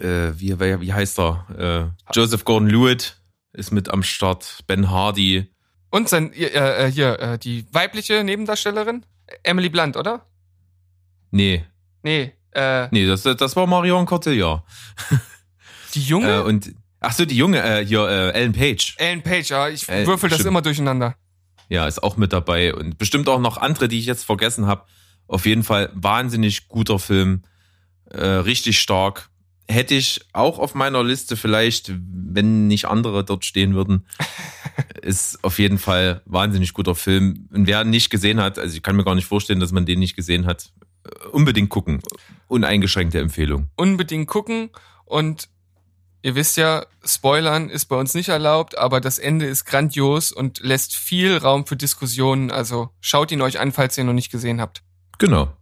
äh, wie, wie, heißt er? Äh, Joseph Gordon-Lewitt ist mit am Start, Ben Hardy. Und sein, äh, äh, hier, äh, die weibliche Nebendarstellerin? Emily Blunt, oder? Nee. Nee, äh, Nee, das, das war Marion Cotillard. die junge Äh, und ach so, die junge, äh, hier, äh, Ellen Page. Ellen Page, ja, ich Äh, würfel das stimmt. immer durcheinander. Ja, ist auch mit dabei. Und bestimmt auch noch andere, die ich jetzt vergessen habe. Auf jeden Fall wahnsinnig guter Film. Richtig stark. Hätte ich auch auf meiner Liste vielleicht, wenn nicht andere dort stehen würden. ist auf jeden Fall wahnsinnig guter Film. Und wer ihn nicht gesehen hat, also ich kann mir gar nicht vorstellen, dass man den nicht gesehen hat, äh, unbedingt gucken. Uneingeschränkte Empfehlung. Unbedingt gucken und ihr wisst ja, Spoilern ist bei uns nicht erlaubt, aber das Ende ist grandios und lässt viel Raum für Diskussionen, also schaut ihn euch an, falls ihr ihn noch nicht gesehen habt. Genau.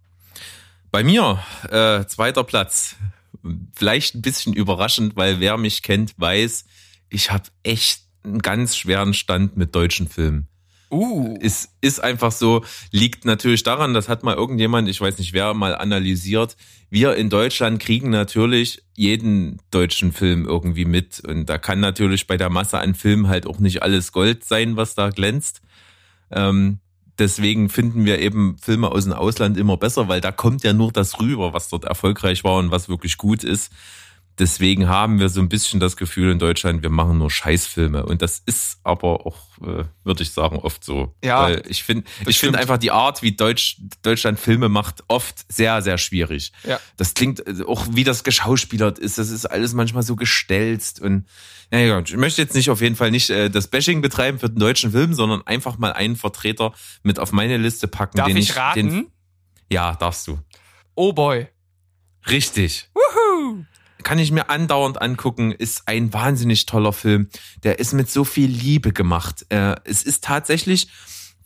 Bei mir, äh, zweiter Platz. Vielleicht ein bisschen überraschend, weil wer mich kennt, weiß, ich habe echt einen ganz schweren Stand mit deutschen Filmen. Uh, Ist, ist einfach so, liegt natürlich daran, das hat mal irgendjemand, ich weiß nicht wer, mal analysiert. Wir in Deutschland kriegen natürlich jeden deutschen Film irgendwie mit. Und da kann natürlich bei der Masse an Filmen halt auch nicht alles Gold sein, was da glänzt. Ähm, deswegen finden wir eben Filme aus dem Ausland immer besser, weil da kommt ja nur das rüber, was dort erfolgreich war und was wirklich gut ist. Deswegen haben wir so ein bisschen das Gefühl in Deutschland, wir machen nur Scheißfilme. Und das ist aber auch, äh, würde ich sagen, oft so. Ja, Weil ich finde, ich finde einfach die Art, wie Deutsch, Deutschland Filme macht, oft sehr, sehr schwierig. Ja. Das klingt äh, auch, wie das geschauspielert ist. Das ist alles manchmal so gestelzt und naja, ich möchte jetzt nicht auf jeden Fall nicht äh, das Bashing betreiben für den deutschen Film, sondern einfach mal einen Vertreter mit auf meine Liste packen. darf den ich raten? Den, ja, darfst du. oh boy. Richtig. Woohoo! Kann ich mir andauernd angucken, ist ein wahnsinnig toller Film. Der ist mit so viel Liebe gemacht. Äh, es ist tatsächlich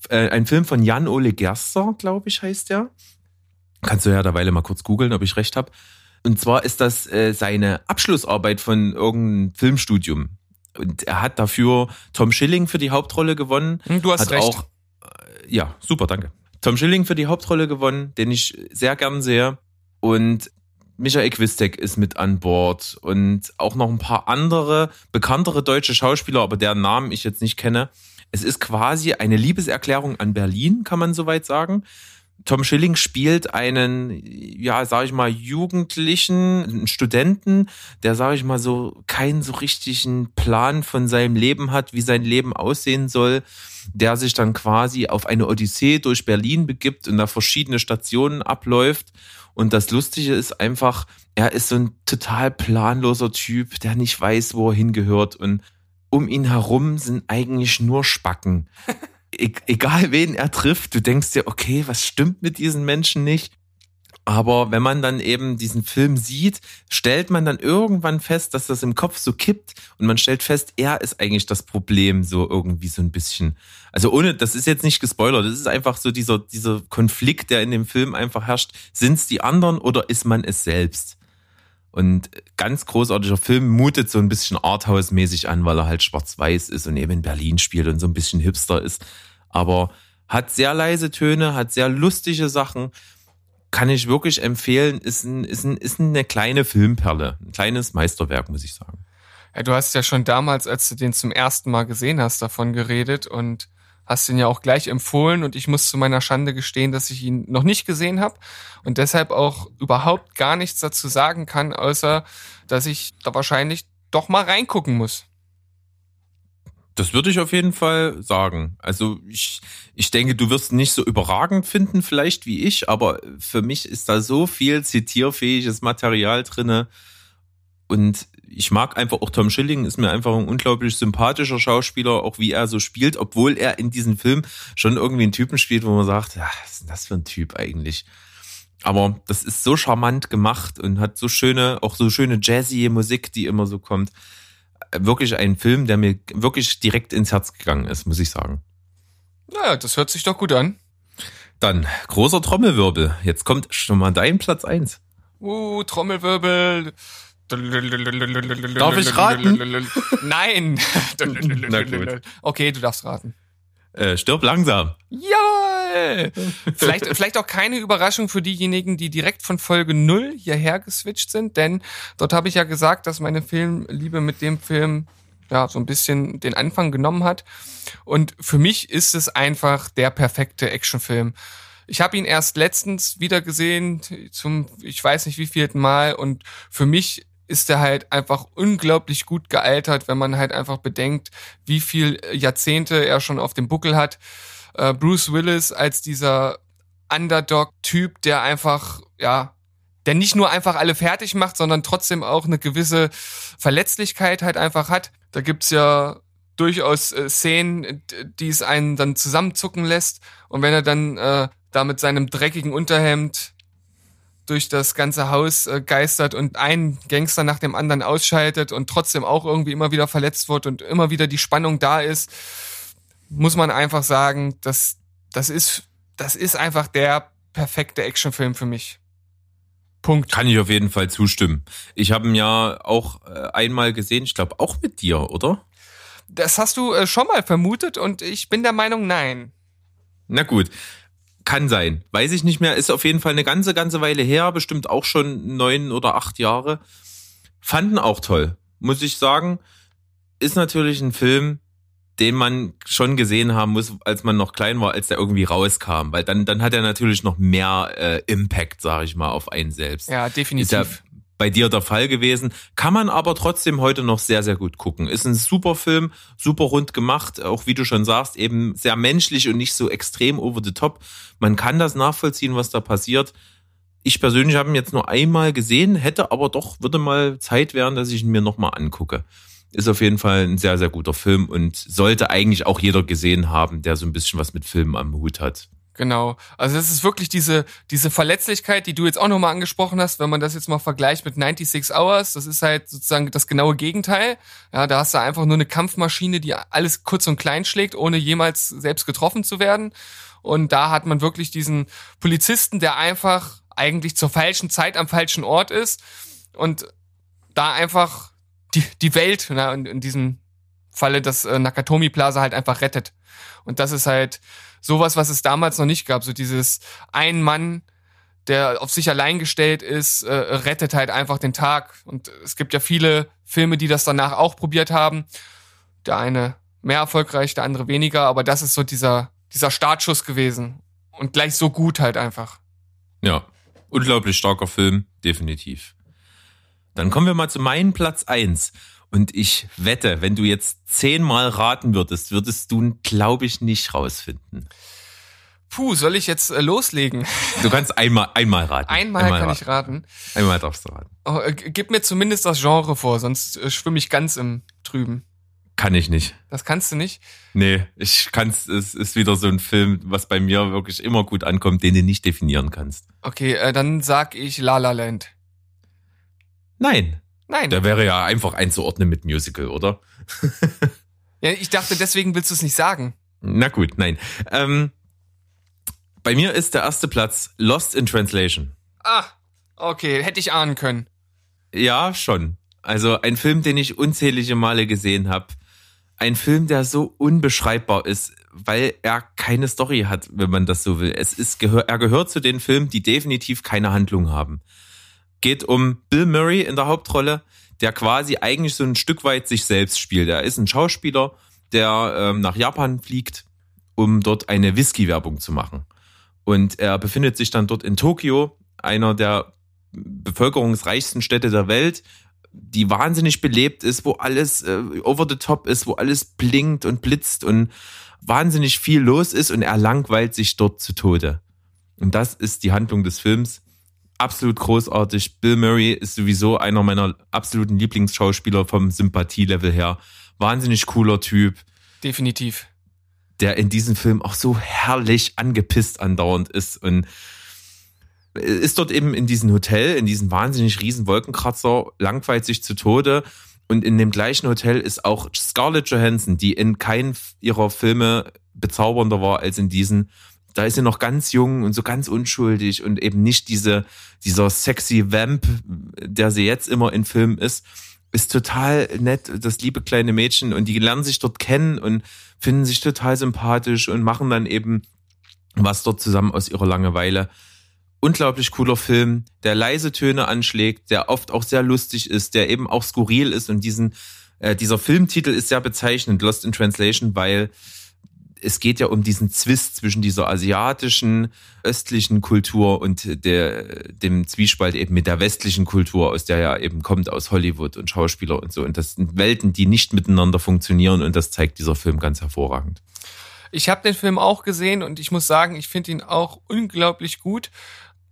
äh, ein Film von Jan-Ole Gerster, glaube ich, heißt der. Kannst du ja derweile mal kurz googeln, ob ich recht habe. Und zwar ist das äh, seine Abschlussarbeit von irgendeinem Filmstudium. Und er hat dafür Tom Schilling für die Hauptrolle gewonnen. Hm, Du hast hat recht. auch, ja, super, danke. Tom Schilling für die Hauptrolle gewonnen, den ich sehr gern sehe. Und Michael Quistek ist mit an Bord und auch noch ein paar andere bekanntere deutsche Schauspieler, aber deren Namen ich jetzt nicht kenne. Es ist quasi eine Liebeserklärung an Berlin, kann man soweit sagen. Tom Schilling spielt einen, ja, sag ich mal, Jugendlichen, Studenten, der, sag ich mal, so keinen so richtigen Plan von seinem Leben hat, wie sein Leben aussehen soll, der sich dann quasi auf eine Odyssee durch Berlin begibt und da verschiedene Stationen abläuft. Und das Lustige ist einfach, er ist so ein total planloser Typ, der nicht weiß, wo er hingehört und um ihn herum sind eigentlich nur Spacken e egal wen er trifft, du denkst dir, okay, was stimmt mit diesen Menschen nicht? Aber wenn man dann eben diesen Film sieht, stellt man dann irgendwann fest, dass das im Kopf so kippt und man stellt fest, er ist eigentlich das Problem so irgendwie so ein bisschen. Also ohne, das ist jetzt nicht gespoilert, das ist einfach so dieser, dieser Konflikt, der in dem Film einfach herrscht. Sind es die anderen oder ist man es selbst? Und ganz großartiger Film mutet so ein bisschen Arthouse-mäßig an, weil er halt schwarz-weiß ist und eben in Berlin spielt und so ein bisschen hipster ist. Aber hat sehr leise Töne, hat sehr lustige Sachen. Kann ich wirklich empfehlen, ist, ein, ist, ein, ist eine kleine Filmperle. Ein kleines Meisterwerk, muss ich sagen. Ja, du hast ja schon damals, als du den zum ersten Mal gesehen hast, davon geredet und hast ihn ja auch gleich empfohlen und ich muss zu meiner Schande gestehen, dass ich ihn noch nicht gesehen habe und deshalb auch überhaupt gar nichts dazu sagen kann, außer dass ich da wahrscheinlich doch mal reingucken muss. Das würde ich auf jeden Fall sagen. Also ich, ich denke, du wirst nicht so überragend finden, vielleicht wie ich, aber für mich ist da so viel zitierfähiges Material drinne. Und ich mag einfach auch Tom Schilling, ist mir einfach ein unglaublich sympathischer Schauspieler, auch wie er so spielt, obwohl er in diesem Film schon irgendwie einen Typen spielt, wo man sagt, ja, was ist denn das für ein Typ eigentlich? Aber das ist so charmant gemacht und hat so schöne, auch so schöne jazzy Musik, die immer so kommt wirklich ein Film, der mir wirklich direkt ins Herz gegangen ist, muss ich sagen. Naja, das hört sich doch gut an. Dann großer Trommelwirbel. Jetzt kommt schon mal dein Platz eins. Uh, Trommelwirbel. Darf ich raten? Nein. Na gut. Okay, du darfst raten. Äh, stirb langsam. Ja! Vielleicht, vielleicht auch keine Überraschung für diejenigen, die direkt von Folge 0 hierher geswitcht sind, denn dort habe ich ja gesagt, dass meine Filmliebe mit dem Film ja so ein bisschen den Anfang genommen hat. Und für mich ist es einfach der perfekte Actionfilm. Ich habe ihn erst letztens wieder gesehen, zum ich weiß nicht wie vierten Mal, und für mich ist er halt einfach unglaublich gut gealtert, wenn man halt einfach bedenkt, wie viel Jahrzehnte er schon auf dem Buckel hat. Äh, Bruce Willis als dieser Underdog-Typ, der einfach, ja, der nicht nur einfach alle fertig macht, sondern trotzdem auch eine gewisse Verletzlichkeit halt einfach hat. Da gibt's ja durchaus äh, Szenen, die es einen dann zusammenzucken lässt. Und wenn er dann äh, da mit seinem dreckigen Unterhemd durch das ganze Haus äh, geistert und einen Gangster nach dem anderen ausschaltet und trotzdem auch irgendwie immer wieder verletzt wird und immer wieder die Spannung da ist, muss man einfach sagen, dass das ist das ist einfach der perfekte Actionfilm für mich. Punkt. Kann ich auf jeden Fall zustimmen. Ich habe ihn ja auch äh, einmal gesehen, ich glaube auch mit dir, oder? Das hast du äh, schon mal vermutet und ich bin der Meinung, nein. Na gut. Kann sein. Weiß ich nicht mehr. Ist auf jeden Fall eine ganze, ganze Weile her. Bestimmt auch schon neun oder acht Jahre. Fanden auch toll. Muss ich sagen. Ist natürlich ein Film, den man schon gesehen haben muss, als man noch klein war, als der irgendwie rauskam. Weil dann, dann hat er natürlich noch mehr äh, Impact, sag ich mal, auf einen selbst. Ja, definitiv. Ist ja bei dir der Fall gewesen. Kann man aber trotzdem heute noch sehr, sehr gut gucken. Ist ein super Film, super rund gemacht, auch wie du schon sagst, eben sehr menschlich und nicht so extrem over the top. Man kann das nachvollziehen, was da passiert. Ich persönlich habe ihn jetzt nur einmal gesehen, hätte aber doch, würde mal Zeit werden, dass ich ihn mir nochmal angucke. Ist auf jeden Fall ein sehr, sehr guter Film und sollte eigentlich auch jeder gesehen haben, der so ein bisschen was mit Filmen am Hut hat. Genau. Also es ist wirklich diese, diese Verletzlichkeit, die du jetzt auch nochmal angesprochen hast, wenn man das jetzt mal vergleicht mit 96 Hours, das ist halt sozusagen das genaue Gegenteil. Ja, da hast du einfach nur eine Kampfmaschine, die alles kurz und klein schlägt, ohne jemals selbst getroffen zu werden. Und da hat man wirklich diesen Polizisten, der einfach eigentlich zur falschen Zeit am falschen Ort ist und da einfach die, die Welt, na, in, in diesem Falle das äh, Nakatomi Plaza halt einfach rettet. Und das ist halt sowas, was es damals noch nicht gab. So dieses ein Mann, der auf sich allein gestellt ist, äh, rettet halt einfach den Tag. Und es gibt ja viele Filme, die das danach auch probiert haben. Der eine mehr erfolgreich, der andere weniger, aber das ist so dieser, dieser Startschuss gewesen. Und gleich so gut halt einfach. Ja, unglaublich starker Film, definitiv. Dann kommen wir mal zu meinem Platz eins Und ich wette, wenn du jetzt zehnmal raten würdest, würdest du, glaube ich, nicht rausfinden. Puh, soll ich jetzt äh, loslegen? Du kannst einmal, einmal raten. Einmal, einmal kann raten. ich raten. Einmal darfst du raten. Oh, äh, gib mir zumindest das Genre vor, sonst äh, schwimme ich ganz im Trüben. Kann ich nicht. Das kannst du nicht? Nee, ich kann's, es ist wieder so ein Film, was bei mir wirklich immer gut ankommt, den du nicht definieren kannst. Okay, äh, dann sag ich La La Land. Nein. Nein. Der wäre ja einfach einzuordnen mit Musical, oder? ja, ich dachte, deswegen willst du es nicht sagen. Na gut, nein. Ähm, bei mir ist der erste Platz Lost in Translation. Ah, okay, hätte ich ahnen können. Ja, schon. Also ein Film, den ich unzählige Male gesehen habe. Ein Film, der so unbeschreibbar ist, weil er keine Story hat, wenn man das so will. Es ist, er gehört zu den Filmen, die definitiv keine Handlung haben geht um Bill Murray in der Hauptrolle, der quasi eigentlich so ein Stück weit sich selbst spielt. Er ist ein Schauspieler, der ähm, nach Japan fliegt, um dort eine Whisky-Werbung zu machen. Und er befindet sich dann dort in Tokio, einer der bevölkerungsreichsten Städte der Welt, die wahnsinnig belebt ist, wo alles äh, over the top ist, wo alles blinkt und blitzt und wahnsinnig viel los ist und er langweilt sich dort zu Tode. Und das ist die Handlung des Films absolut großartig. Bill Murray ist sowieso einer meiner absoluten Lieblingsschauspieler vom Sympathielevel her. Wahnsinnig cooler Typ. Definitiv. Der in diesem Film auch so herrlich angepisst andauernd ist und ist dort eben in diesem Hotel, in diesem wahnsinnig riesen Wolkenkratzer, langweilt sich zu Tode. Und in dem gleichen Hotel ist auch Scarlett Johansson, die in keinem ihrer Filme bezaubernder war als in diesen da ist sie noch ganz jung und so ganz unschuldig und eben nicht diese, dieser sexy Vamp, der sie jetzt immer in Filmen ist, ist total nett, das liebe kleine Mädchen und die lernen sich dort kennen und finden sich total sympathisch und machen dann eben was dort zusammen aus ihrer Langeweile. Unglaublich cooler Film, der leise Töne anschlägt, der oft auch sehr lustig ist, der eben auch skurril ist und diesen, äh, dieser Filmtitel ist sehr bezeichnend, Lost in Translation, weil es geht ja um diesen Zwist zwischen dieser asiatischen, östlichen Kultur und der, dem Zwiespalt eben mit der westlichen Kultur, aus der ja eben kommt, aus Hollywood und Schauspieler und so. Und das sind Welten, die nicht miteinander funktionieren und das zeigt dieser Film ganz hervorragend. Ich habe den Film auch gesehen und ich muss sagen, ich finde ihn auch unglaublich gut.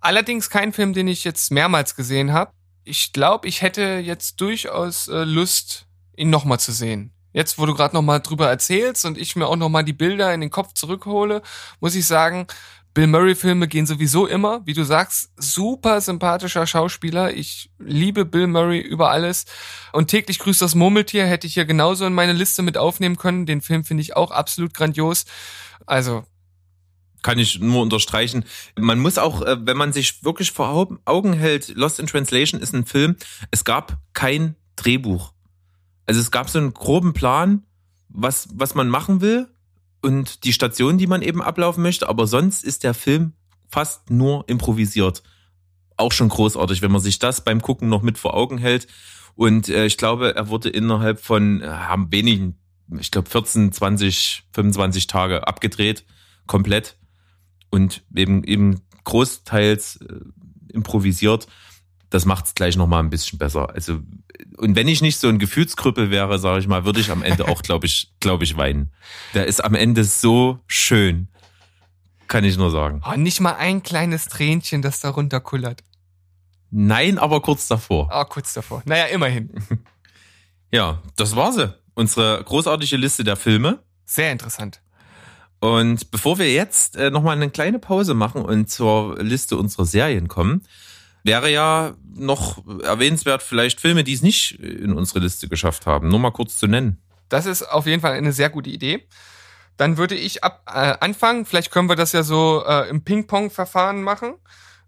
Allerdings kein Film, den ich jetzt mehrmals gesehen habe. Ich glaube, ich hätte jetzt durchaus äh, Lust, ihn nochmal zu sehen. Jetzt, wo du gerade nochmal drüber erzählst und ich mir auch nochmal die Bilder in den Kopf zurückhole, muss ich sagen, Bill Murray-Filme gehen sowieso immer. Wie du sagst, super sympathischer Schauspieler. Ich liebe Bill Murray über alles. Und täglich grüßt das Murmeltier hätte ich hier genauso in meine Liste mit aufnehmen können. Den Film finde ich auch absolut grandios. Also. Kann ich nur unterstreichen. Man muss auch, äh, wenn man sich wirklich vor Augen hält, Lost in Translation ist ein Film. Es gab kein Drehbuch. Also es gab so einen groben Plan, was, was man machen will und die Station, die man eben ablaufen möchte, aber sonst ist der Film fast nur improvisiert. Auch schon großartig, wenn man sich das beim Gucken noch mit vor Augen hält. Und äh, ich glaube, er wurde innerhalb von äh, haben wenigen, ich glaube 14, 20, 25 Tage abgedreht, komplett und eben eben großteils äh, improvisiert. Das macht es gleich noch mal ein bisschen besser. Also und wenn ich nicht so ein Gefühlskrüppel wäre, sage ich mal, würde ich am Ende auch, glaube ich, glaube ich, weinen. Der ist am Ende so schön. Kann ich nur sagen. Oh, nicht mal ein kleines Tränchen, das da runterkullert. Nein, aber kurz davor. Ah, oh, kurz davor. Naja, immerhin. ja, das war sie. Unsere großartige Liste der Filme. Sehr interessant. Und bevor wir jetzt äh, nochmal eine kleine Pause machen und zur Liste unserer Serien kommen, wäre ja noch erwähnenswert vielleicht Filme, die es nicht in unsere Liste geschafft haben. Nur mal kurz zu nennen. Das ist auf jeden Fall eine sehr gute Idee. Dann würde ich ab äh, anfangen. Vielleicht können wir das ja so äh, im Ping-Pong-Verfahren machen.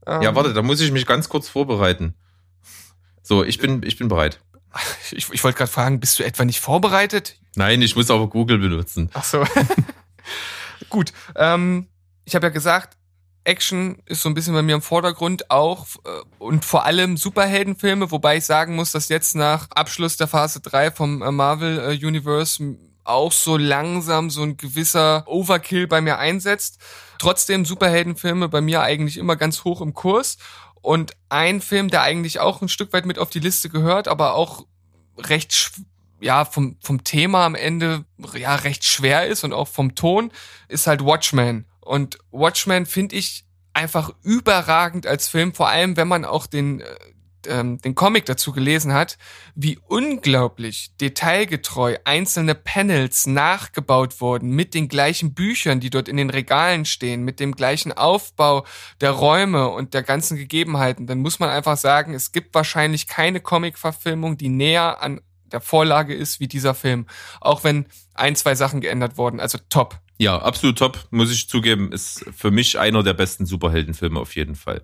Ähm, ja, warte, da muss ich mich ganz kurz vorbereiten. So, ich bin, ich bin bereit. Ich, ich wollte gerade fragen, bist du etwa nicht vorbereitet? Nein, ich muss aber Google benutzen. Ach so. Gut. Ähm, ich habe ja gesagt, Action ist so ein bisschen bei mir im Vordergrund auch äh, und vor allem Superheldenfilme, wobei ich sagen muss, dass jetzt nach Abschluss der Phase 3 vom äh, Marvel äh, Universe auch so langsam so ein gewisser Overkill bei mir einsetzt. Trotzdem Superheldenfilme bei mir eigentlich immer ganz hoch im Kurs und ein Film, der eigentlich auch ein Stück weit mit auf die Liste gehört, aber auch recht ja vom vom Thema am Ende ja recht schwer ist und auch vom Ton ist halt Watchmen und Watchmen finde ich einfach überragend als Film, vor allem wenn man auch den, äh, ähm, den Comic dazu gelesen hat, wie unglaublich detailgetreu einzelne Panels nachgebaut wurden mit den gleichen Büchern, die dort in den Regalen stehen, mit dem gleichen Aufbau der Räume und der ganzen Gegebenheiten, dann muss man einfach sagen, es gibt wahrscheinlich keine Comic-Verfilmung, die näher an der Vorlage ist wie dieser Film. Auch wenn ein, zwei Sachen geändert wurden. Also top. Ja, absolut top, muss ich zugeben. Ist für mich einer der besten Superheldenfilme auf jeden Fall.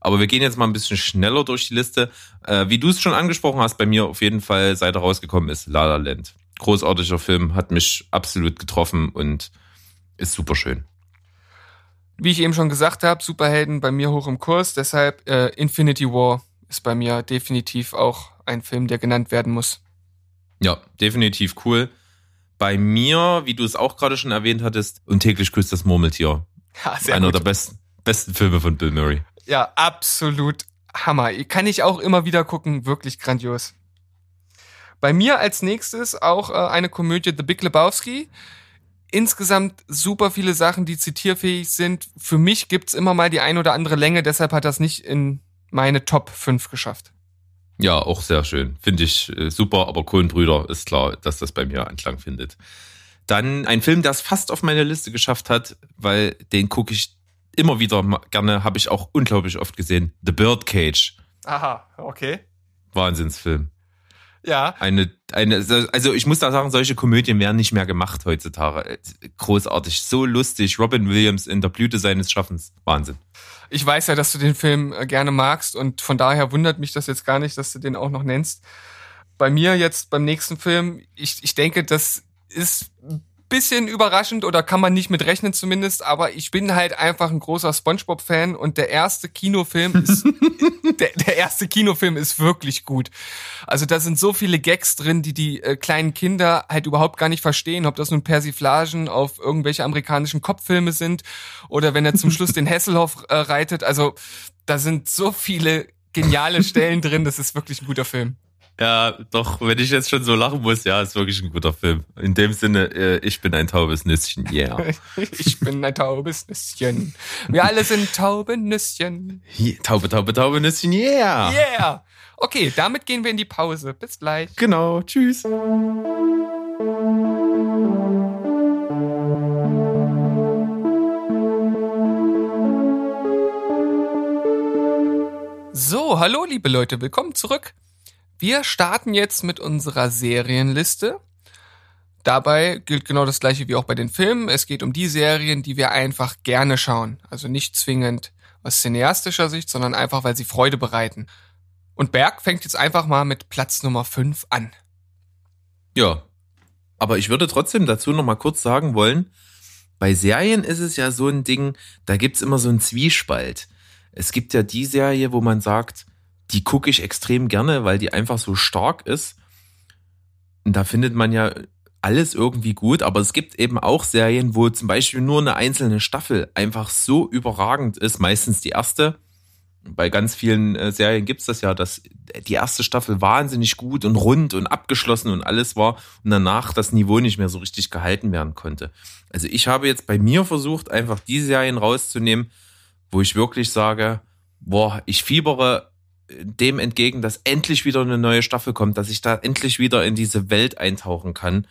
Aber wir gehen jetzt mal ein bisschen schneller durch die Liste. Äh, wie du es schon angesprochen hast, bei mir auf jeden Fall, seit er rausgekommen ist, La La Land. Großartiger Film, hat mich absolut getroffen und ist super schön. Wie ich eben schon gesagt habe, Superhelden bei mir hoch im Kurs, deshalb äh, Infinity War ist bei mir definitiv auch ein Film, der genannt werden muss. Ja, definitiv cool. Bei mir, wie du es auch gerade schon erwähnt hattest, und täglich grüßt das Murmeltier. Ja, sehr Einer gut. der besten, besten Filme von Bill Murray. Ja, absolut Hammer. Kann ich auch immer wieder gucken, wirklich grandios. Bei mir als nächstes auch äh, eine Komödie The Big Lebowski. Insgesamt super viele Sachen, die zitierfähig sind. Für mich gibt's immer mal die ein oder andere Länge, deshalb hat das nicht in meine Top 5 geschafft. Ja, auch sehr schön. Finde ich äh, super, aber Kohlenbrüder ist klar, dass das bei mir Anklang findet. Dann ein Film, der es fast auf meine Liste geschafft hat, weil den gucke ich immer wieder gerne, habe ich auch unglaublich oft gesehen. The Birdcage. Aha, okay. Wahnsinnsfilm. Ja. Eine, eine, also ich muss da sagen, solche Komödien werden nicht mehr gemacht heutzutage. Großartig, so lustig. Robin Williams in der Blüte seines Schaffens. Wahnsinn. Ich weiß ja, dass du den Film äh, gerne magst und von daher wundert mich das jetzt gar nicht, dass du den auch noch nennst. Bei mir jetzt beim nächsten Film, ich, ich denke, das ist ein bisschen überraschend oder kann man nicht mit rechnen zumindest, aber ich bin halt einfach ein großer SpongeBob-Fan und der erste Kinofilm ist, der, der erste Kinofilm ist wirklich gut. Also da sind so viele Gags drin, die die äh, kleinen Kinder halt überhaupt gar nicht verstehen, ob das nun Persiflagen auf irgendwelche amerikanischen Kopffilme sind oder wenn er zum Schluss den Hasselhoff äh, reitet. Also da sind so viele geniale Stellen drin, das ist wirklich ein guter Film. Ja, doch, wenn ich jetzt schon so lachen muss, ja, ist wirklich ein guter Film. In dem Sinne, äh, ich bin ein taubes Nüsschen, yeah. Ich bin ein taubes Nüsschen. Wir alle sind taube Nüsschen. Taube, Taube, Taube, Nüsschen, yeah. Yeah. Okay, damit gehen wir in die Pause. Bis gleich. Genau, tschüss. So, hallo liebe Leute, willkommen zurück. Wir starten jetzt mit unserer Serienliste. Dabei gilt genau das gleiche wie auch bei den Filmen. Es geht um die Serien, die wir einfach gerne schauen. Also nicht zwingend aus cineastischer Sicht, sondern einfach, weil sie Freude bereiten. Und Berg fängt jetzt einfach mal mit Platz Nummer 5 an. Ja. Aber ich würde trotzdem dazu noch mal kurz sagen wollen, bei Serien ist es ja so ein Ding, da gibt's immer so einen Zwiespalt. Es gibt ja die Serie, wo man sagt, die gucke ich extrem gerne, weil die einfach so stark ist. Und da findet man ja alles irgendwie gut, aber es gibt eben auch Serien, wo zum Beispiel nur eine einzelne Staffel einfach so überragend ist, meistens die erste. Bei ganz vielen äh, Serien gibt's das ja, dass die erste Staffel wahnsinnig gut und rund und abgeschlossen und alles war und danach das Niveau nicht mehr so richtig gehalten werden konnte. Also ich habe jetzt bei mir versucht, einfach die Serien rauszunehmen, wo ich wirklich sage, boah, ich fiebere dem entgegen, dass endlich wieder eine neue Staffel kommt, dass ich da endlich wieder in diese Welt eintauchen kann.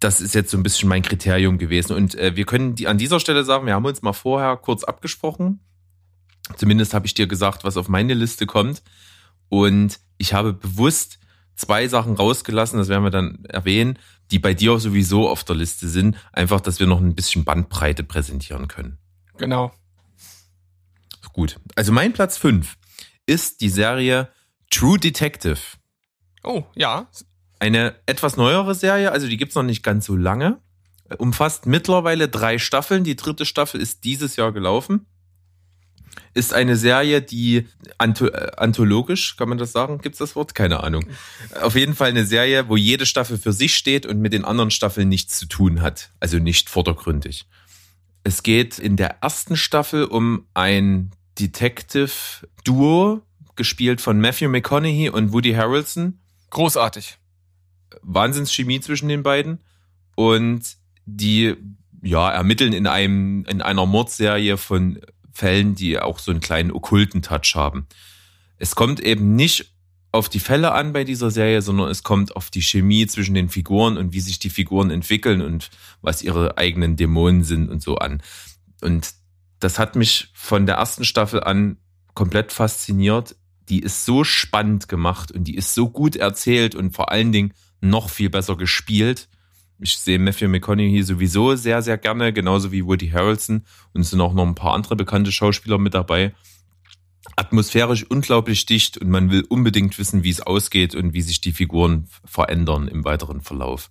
Das ist jetzt so ein bisschen mein Kriterium gewesen. Und äh, wir können die, an dieser Stelle sagen, wir haben uns mal vorher kurz abgesprochen. Zumindest habe ich dir gesagt, was auf meine Liste kommt. Und ich habe bewusst zwei Sachen rausgelassen, das werden wir dann erwähnen, die bei dir sowieso auf der Liste sind. Einfach, dass wir noch ein bisschen Bandbreite präsentieren können. Genau. Gut. Also mein Platz fünf ist die Serie True Detective. Oh, ja. Eine etwas neuere Serie, also die gibt's noch nicht ganz so lange. Umfasst mittlerweile drei Staffeln. Die dritte Staffel ist dieses Jahr gelaufen. Ist eine Serie, die antho äh, anthologisch, kann man das sagen? Gibt's das Wort? Keine Ahnung. Auf jeden Fall eine Serie, wo jede Staffel für sich steht und mit den anderen Staffeln nichts zu tun hat. Also nicht vordergründig. Es geht in der ersten Staffel um ein Detective-Duo, gespielt von Matthew McConaughey und Woody Harrelson. Großartig. Wahnsinnschemie zwischen den beiden. Und die, ja, ermitteln in einem, in einer Mordserie von Fällen, die auch so einen kleinen okkulten Touch haben. Es kommt eben nicht auf die Fälle an bei dieser Serie, sondern es kommt auf die Chemie zwischen den Figuren und wie sich die Figuren entwickeln und was ihre eigenen Dämonen sind und so an. Und das hat mich von der ersten Staffel an komplett fasziniert. Die ist so spannend gemacht und die ist so gut erzählt und vor allen Dingen noch viel besser gespielt. Ich sehe Matthew McConaughey sowieso sehr, sehr gerne, genauso wie Woody Harrelson. Und es sind auch noch ein paar andere bekannte Schauspieler mit dabei. Atmosphärisch unglaublich dicht und man will unbedingt wissen, wie es ausgeht und wie sich die Figuren verändern im weiteren Verlauf.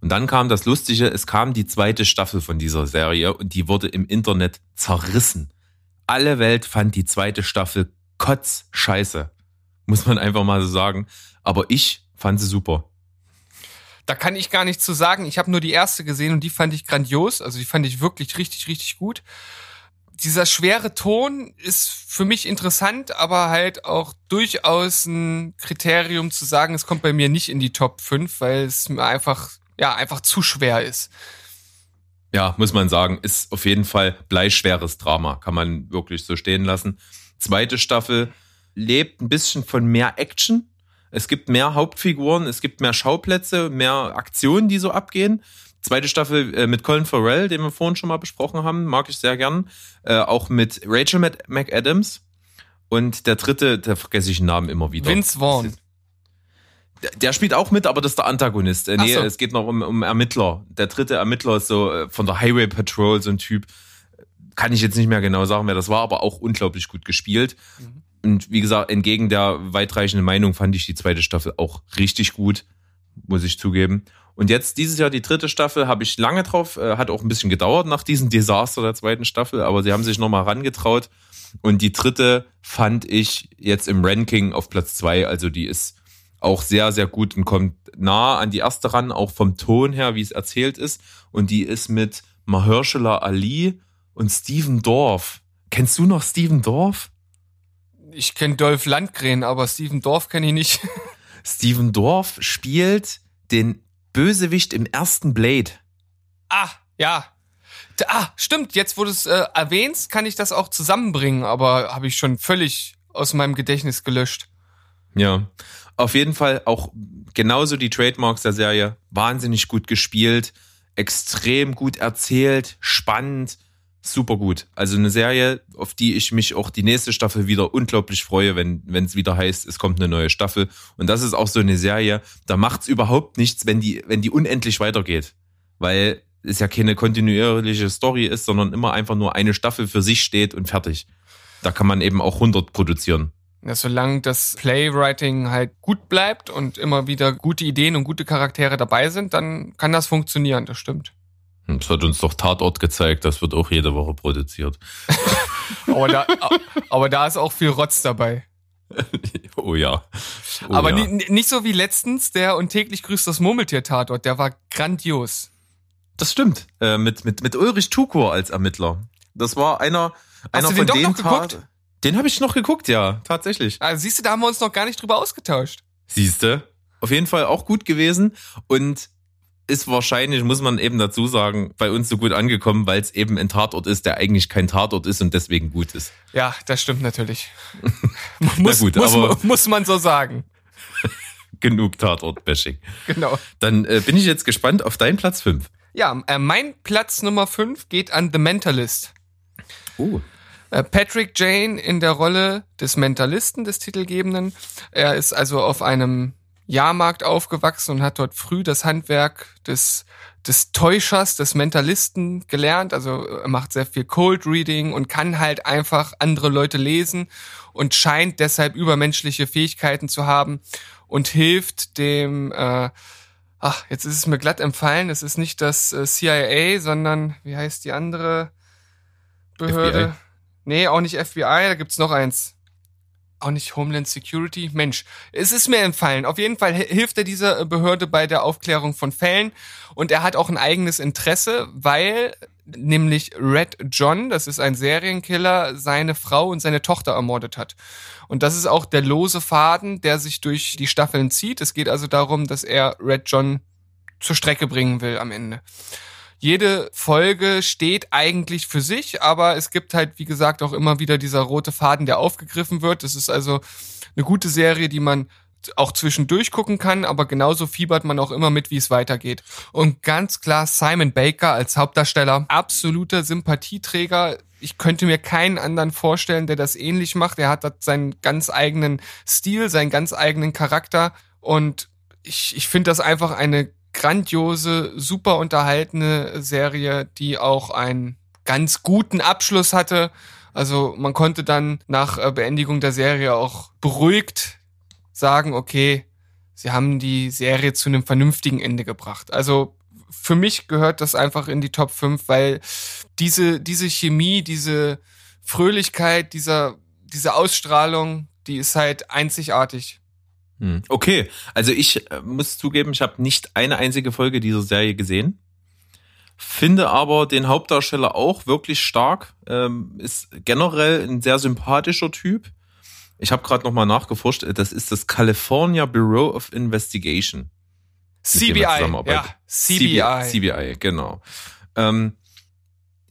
Und dann kam das Lustige, es kam die zweite Staffel von dieser Serie und die wurde im Internet zerrissen. Alle Welt fand die zweite Staffel kotz scheiße. Muss man einfach mal so sagen. Aber ich fand sie super. Da kann ich gar nichts zu sagen. Ich habe nur die erste gesehen und die fand ich grandios. Also die fand ich wirklich richtig, richtig gut. Dieser schwere Ton ist für mich interessant, aber halt auch durchaus ein Kriterium zu sagen, es kommt bei mir nicht in die Top 5, weil es mir einfach, ja, einfach zu schwer ist. Ja, muss man sagen, ist auf jeden Fall bleischweres Drama, kann man wirklich so stehen lassen. Zweite Staffel lebt ein bisschen von mehr Action. Es gibt mehr Hauptfiguren, es gibt mehr Schauplätze, mehr Aktionen, die so abgehen. Zweite Staffel äh, mit Colin Farrell, den wir vorhin schon mal besprochen haben, mag ich sehr gern. Äh, auch mit Rachel McAdams. Und der dritte, da vergesse ich den Namen immer wieder. Vince Vaughn. Der, spielt auch mit, aber das ist der Antagonist. Äh, nee, so. es geht noch um, um Ermittler. Der dritte Ermittler ist so äh, von der Highway Patrol, so ein Typ. Kann ich jetzt nicht mehr genau sagen, wer das war, aber auch unglaublich gut gespielt. Mhm. Und wie gesagt, entgegen der weitreichenden Meinung fand ich die zweite Staffel auch richtig gut, muss ich zugeben. Und jetzt dieses Jahr die dritte Staffel habe ich lange drauf, äh, hat auch ein bisschen gedauert nach diesem Desaster der zweiten Staffel, aber sie haben sich nochmal rangetraut. Und die dritte fand ich jetzt im Ranking auf Platz zwei, also die ist auch sehr, sehr gut und kommt nah an die erste ran, auch vom Ton her, wie es erzählt ist. Und die ist mit Mahershala Ali und Steven Dorff. Kennst du noch Steven Dorff? Ich kenne Dolph Landgren, aber Steven Dorf kenne ich nicht. Steven Dorff spielt den Bösewicht im ersten Blade. ah, ja. Ah, stimmt. Jetzt, wo du es äh, erwähnst, kann ich das auch zusammenbringen, aber habe ich schon völlig aus meinem Gedächtnis gelöscht. Ja. Auf jeden Fall auch genauso die Trademarks der Serie. Wahnsinnig gut gespielt, extrem gut erzählt, spannend, super gut. Also eine Serie, auf die ich mich auch die nächste Staffel wieder unglaublich freue, wenn es wieder heißt, es kommt eine neue Staffel. Und das ist auch so eine Serie, da macht's überhaupt nichts, wenn die wenn die unendlich weitergeht, weil es ja keine kontinuierliche Story ist, sondern immer einfach nur eine Staffel für sich steht und fertig. Da kann man eben auch 100 produzieren. Ja, solange das Playwriting halt gut bleibt und immer wieder gute Ideen und gute Charaktere dabei sind, dann kann das funktionieren, das stimmt. Das hat uns doch Tatort gezeigt, das wird auch jede Woche produziert. Aber da, aber da ist auch viel Rotz dabei. Oh ja. Oh aber ja. ni- nicht so wie letztens der und täglich grüßt das Murmeltier-Tatort, der war grandios. Das stimmt. Äh, mit, mit, mit Ulrich Tukur als Ermittler. Das war einer, einer du von den doch den noch geguckt? Tat- Den habe ich noch geguckt, ja, tatsächlich. Also siehst du, da haben wir uns noch gar nicht drüber ausgetauscht. Siehste. Auf jeden Fall auch gut gewesen und ist wahrscheinlich, muss man eben dazu sagen, bei uns so gut angekommen, weil es eben ein Tatort ist, der eigentlich kein Tatort ist und deswegen gut ist. Ja, das stimmt natürlich. muss, gut, muss, aber- muss man so sagen. Genug Tatort-Bashing. Genau. Dann äh, bin ich jetzt gespannt auf deinen Platz 5. Ja, äh, mein Platz Nummer 5 geht an The Mentalist. Oh. Äh, Patrick Jane in der Rolle des Mentalisten, des Titelgebenden. Er ist also auf einem Jahrmarkt aufgewachsen und hat dort früh das Handwerk des, des Täuschers, des Mentalisten gelernt. Also er macht sehr viel Cold Reading und kann halt einfach andere Leute lesen und scheint deshalb übermenschliche Fähigkeiten zu haben und hilft dem, äh, ach, jetzt ist es mir glatt empfallen, es ist nicht das äh, CIA, sondern, wie heißt die andere Behörde? FBI? Nee, auch nicht FBI, da gibt's noch eins. Auch nicht Homeland Security. Mensch, es ist mir entfallen. Auf jeden Fall hi- hilft er dieser Behörde bei der Aufklärung von Fällen und er hat auch ein eigenes Interesse, weil nämlich Red John, das ist ein Serienkiller, seine Frau und seine Tochter ermordet hat. Und das ist auch der lose Faden, der sich durch die Staffeln zieht. Es geht also darum, dass er Red John zur Strecke bringen will am Ende. Jede Folge steht eigentlich für sich, aber es gibt halt, wie gesagt, auch immer wieder dieser rote Faden, der aufgegriffen wird. Das ist also eine gute Serie, die man auch zwischendurch gucken kann, aber genauso fiebert man auch immer mit, wie es weitergeht. Und ganz klar Simon Baker als Hauptdarsteller, absoluter Sympathieträger. Ich könnte mir keinen anderen vorstellen, der das ähnlich macht. Er hat seinen ganz eigenen Stil, seinen ganz eigenen Charakter und ich, ich finde das einfach eine grandiose, super unterhaltene Serie, die auch einen ganz guten Abschluss hatte. Also man konnte dann nach äh, Beendigung der Serie auch beruhigt sagen, okay, sie haben die Serie zu einem vernünftigen Ende gebracht. Also für mich gehört das einfach in die Top 5, weil diese, diese Chemie, diese Fröhlichkeit, dieser, diese Ausstrahlung, die ist halt einzigartig. Hm. Okay, also ich äh, muss zugeben, ich habe nicht eine einzige Folge dieser Serie gesehen. Finde aber den Hauptdarsteller auch wirklich stark. Ähm, ist generell ein sehr sympathischer Typ. Ich habe gerade nochmal nachgeforscht. äh, Das ist das California Bureau of Investigation. CBI, ja, CBI. CBI, genau. Ähm,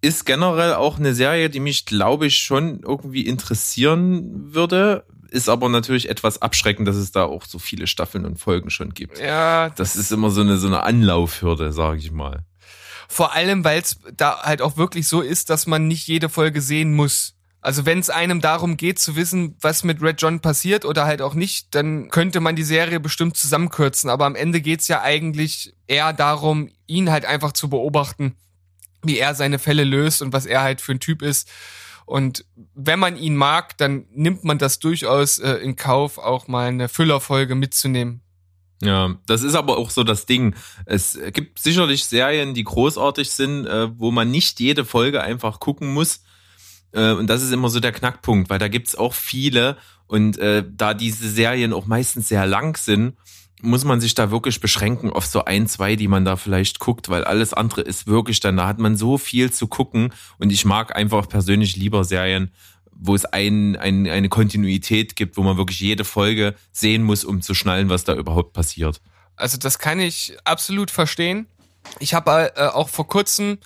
ist generell auch eine Serie, die mich, glaube ich, schon irgendwie interessieren würde. Ist aber natürlich etwas abschreckend, dass es da auch so viele Staffeln und Folgen schon gibt. Ja, Das ist immer so eine, so eine Anlaufhürde, sage ich mal. Vor allem, weil es da halt auch wirklich so ist, dass man nicht jede Folge sehen muss. Also wenn es einem darum geht zu wissen, was mit Red John passiert oder halt auch nicht, dann könnte man die Serie bestimmt zusammenkürzen. Aber am Ende geht's ja eigentlich eher darum, ihn halt einfach zu beobachten, wie er seine Fälle löst und was er halt für ein Typ ist. Und wenn man ihn mag, dann nimmt man das durchaus äh, in Kauf, auch mal eine Füllerfolge mitzunehmen. Ja, das ist aber auch so das Ding. Es gibt sicherlich Serien, die großartig sind, äh, wo man nicht jede Folge einfach gucken muss. Äh, und das ist immer so der Knackpunkt, weil da gibt's auch viele und äh, da diese Serien auch meistens sehr lang sind, muss man sich da wirklich beschränken auf so ein, zwei, die man da vielleicht guckt, weil alles andere ist wirklich dann, da hat man so viel zu gucken und ich mag einfach persönlich lieber Serien, wo es ein, ein, eine Kontinuität gibt, wo man wirklich jede Folge sehen muss, um zu schnallen, was da überhaupt passiert. Also das kann ich absolut verstehen. Ich habe äh, auch vor kurzem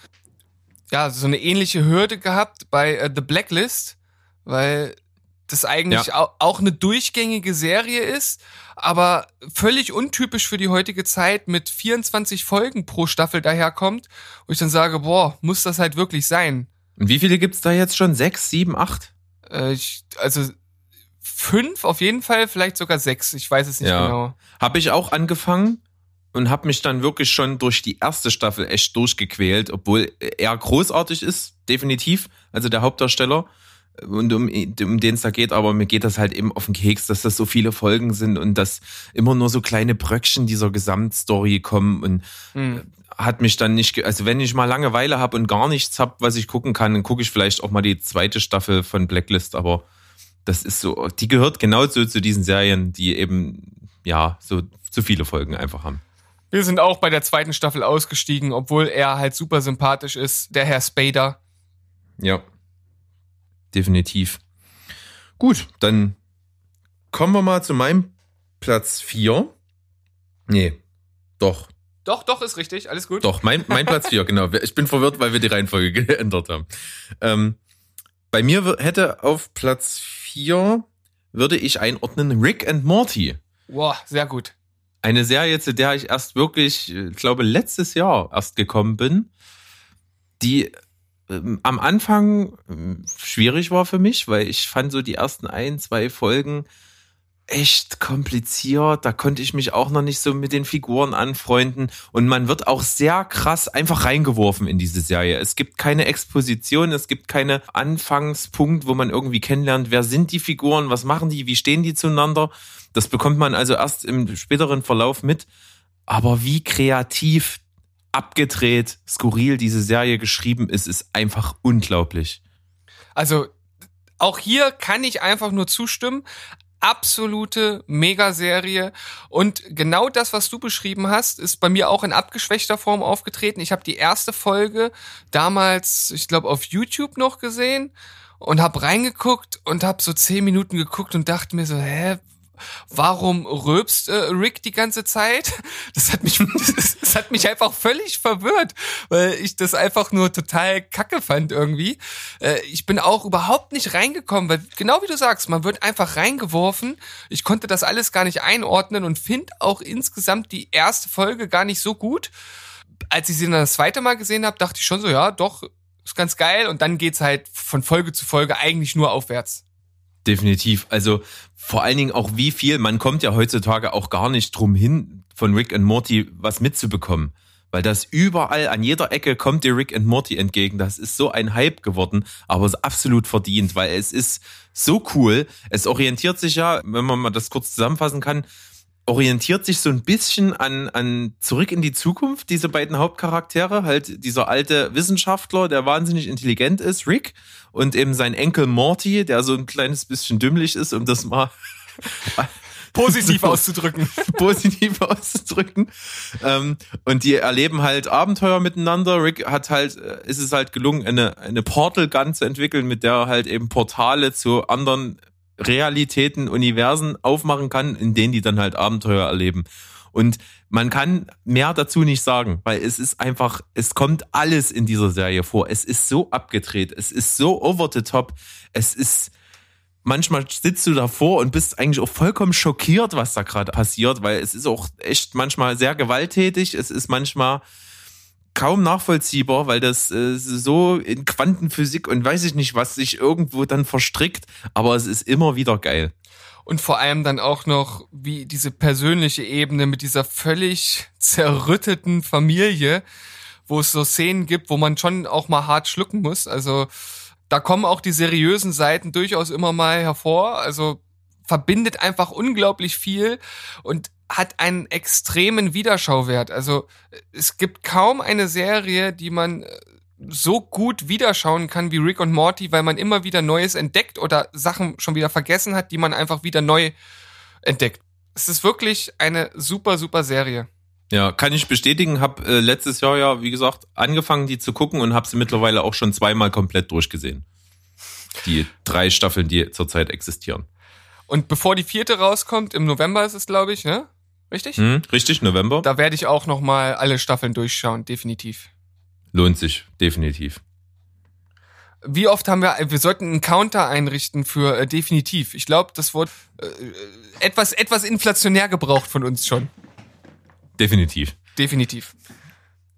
ja so eine ähnliche Hürde gehabt bei äh, The Blacklist, weil das eigentlich Ja. au auch eine durchgängige Serie ist, aber völlig untypisch für die heutige Zeit mit 24 Folgen pro Staffel daherkommt, wo ich dann sage, boah, muss das halt wirklich sein? Und wie viele gibt's da jetzt schon? Sechs, sieben, acht? Äh, ich, also fünf auf jeden Fall, vielleicht sogar sechs, ich weiß es nicht Ja. genau. Habe ich auch angefangen und habe mich dann wirklich schon durch die erste Staffel echt durchgequält, obwohl er großartig ist, definitiv, also der Hauptdarsteller und um, um den es da geht, aber mir geht das halt eben auf den Keks, dass das so viele Folgen sind und dass immer nur so kleine Bröckchen dieser Gesamtstory kommen und Hm. hat mich dann nicht, also wenn ich mal Langeweile habe und gar nichts hab, was ich gucken kann, dann gucke ich vielleicht auch mal die zweite Staffel von Blacklist, aber das ist so, die gehört genauso zu diesen Serien, die eben, ja, so zu viele Folgen einfach haben. Wir sind auch bei der zweiten Staffel ausgestiegen, obwohl er halt super sympathisch ist, der Herr Spader. Ja. Definitiv. Gut, dann kommen wir mal zu meinem Platz vier. Nee, doch, Doch, doch, ist richtig, alles gut. Doch, mein, mein Platz 4, genau. Ich bin verwirrt, weil wir die Reihenfolge geändert haben. Ähm, bei mir hätte auf Platz 4 würde ich einordnen Rick and Morty. Boah, sehr gut. Eine Serie, zu der ich erst wirklich, ich glaube, letztes Jahr erst gekommen bin, die ähm, am Anfang ähm, schwierig war für mich, weil ich fand so die ersten ein, zwei Folgen echt kompliziert. Da konnte ich mich auch noch nicht so mit den Figuren anfreunden. Und man wird auch sehr krass einfach reingeworfen in diese Serie. Es gibt keine Exposition, es gibt keine Anfangspunkt, wo man irgendwie kennenlernt, wer sind die Figuren, was machen die, wie stehen die zueinander. Das bekommt man also erst im späteren Verlauf mit. Aber wie kreativ, abgedreht, skurril diese Serie geschrieben ist, ist einfach unglaublich. Also auch hier kann ich einfach nur zustimmen. Absolute Megaserie. Und genau das, was du beschrieben hast, ist bei mir auch in abgeschwächter Form aufgetreten. Ich habe die erste Folge damals, ich glaube, auf YouTube noch gesehen und habe reingeguckt und habe so zehn Minuten geguckt und dachte mir so, hä, warum rülpst äh, Rick die ganze Zeit? Das hat mich, das, das hat mich einfach völlig verwirrt, weil ich das einfach nur total kacke fand irgendwie. Äh, ich bin auch überhaupt nicht reingekommen, weil genau wie du sagst, man wird einfach reingeworfen. Ich konnte das alles gar nicht einordnen und finde auch insgesamt die erste Folge gar nicht so gut. Als ich sie dann das zweite Mal gesehen habe, dachte ich schon so, ja, doch, ist ganz geil. Und dann geht's halt von Folge zu Folge eigentlich nur aufwärts. Definitiv. Also vor allen Dingen auch wie viel, man kommt ja heutzutage auch gar nicht drum hin, von Rick and Morty was mitzubekommen. Weil das überall an jeder Ecke kommt dir Rick and Morty entgegen. Das ist so ein Hype geworden, aber es ist absolut verdient, weil es ist so cool. Es orientiert sich ja, wenn man mal das kurz zusammenfassen kann, orientiert sich so ein bisschen an, an zurück in die Zukunft, diese beiden Hauptcharaktere, halt dieser alte Wissenschaftler, der wahnsinnig intelligent ist, Rick, und eben sein Enkel Morty, der so ein kleines bisschen dümmlich ist, um das mal Positiv So. auszudrücken. positiv auszudrücken. Ähm, und die erleben halt Abenteuer miteinander. Rick hat halt, äh, ist es halt gelungen, eine, eine Portal Gun zu entwickeln, mit der er halt eben Portale zu anderen Realitäten, Universen aufmachen kann, in denen die dann halt Abenteuer erleben. Und man kann mehr dazu nicht sagen, weil es ist einfach, es kommt alles in dieser Serie vor. Es ist so abgedreht, es ist so over the top, es ist, manchmal sitzt du davor und bist eigentlich auch vollkommen schockiert, was da gerade passiert, weil es ist auch echt manchmal sehr gewalttätig. Es ist manchmal kaum nachvollziehbar, weil das äh, so in Quantenphysik und weiß ich nicht, was sich irgendwo dann verstrickt, aber es ist immer wieder geil. Und vor allem dann auch noch wie diese persönliche Ebene mit dieser völlig zerrütteten Familie, wo es so Szenen gibt, wo man schon auch mal hart schlucken muss. Also da kommen auch die seriösen Seiten durchaus immer mal hervor. Also verbindet einfach unglaublich viel und hat einen extremen Wiederschauwert. Also es gibt kaum eine Serie, die man äh, so gut wiederschauen kann wie Rick und Morty, weil man immer wieder Neues entdeckt oder Sachen schon wieder vergessen hat, die man einfach wieder neu entdeckt. Es ist wirklich eine super, super Serie. Ja, kann ich bestätigen. Hab äh, letztes Jahr ja, wie gesagt, angefangen, die zu gucken und habe sie mittlerweile auch schon zweimal komplett durchgesehen. Die drei Staffeln, die zurzeit existieren. Und bevor die vierte rauskommt, im November ist es, glaube ich, ne? Richtig? Hm, richtig, November. Da werde ich auch noch mal alle Staffeln durchschauen, definitiv. Lohnt sich, definitiv. Wie oft haben wir, wir sollten einen Counter einrichten für äh, definitiv. Ich glaube, das wurde äh, etwas, etwas inflationär gebraucht von uns schon. Definitiv. Definitiv.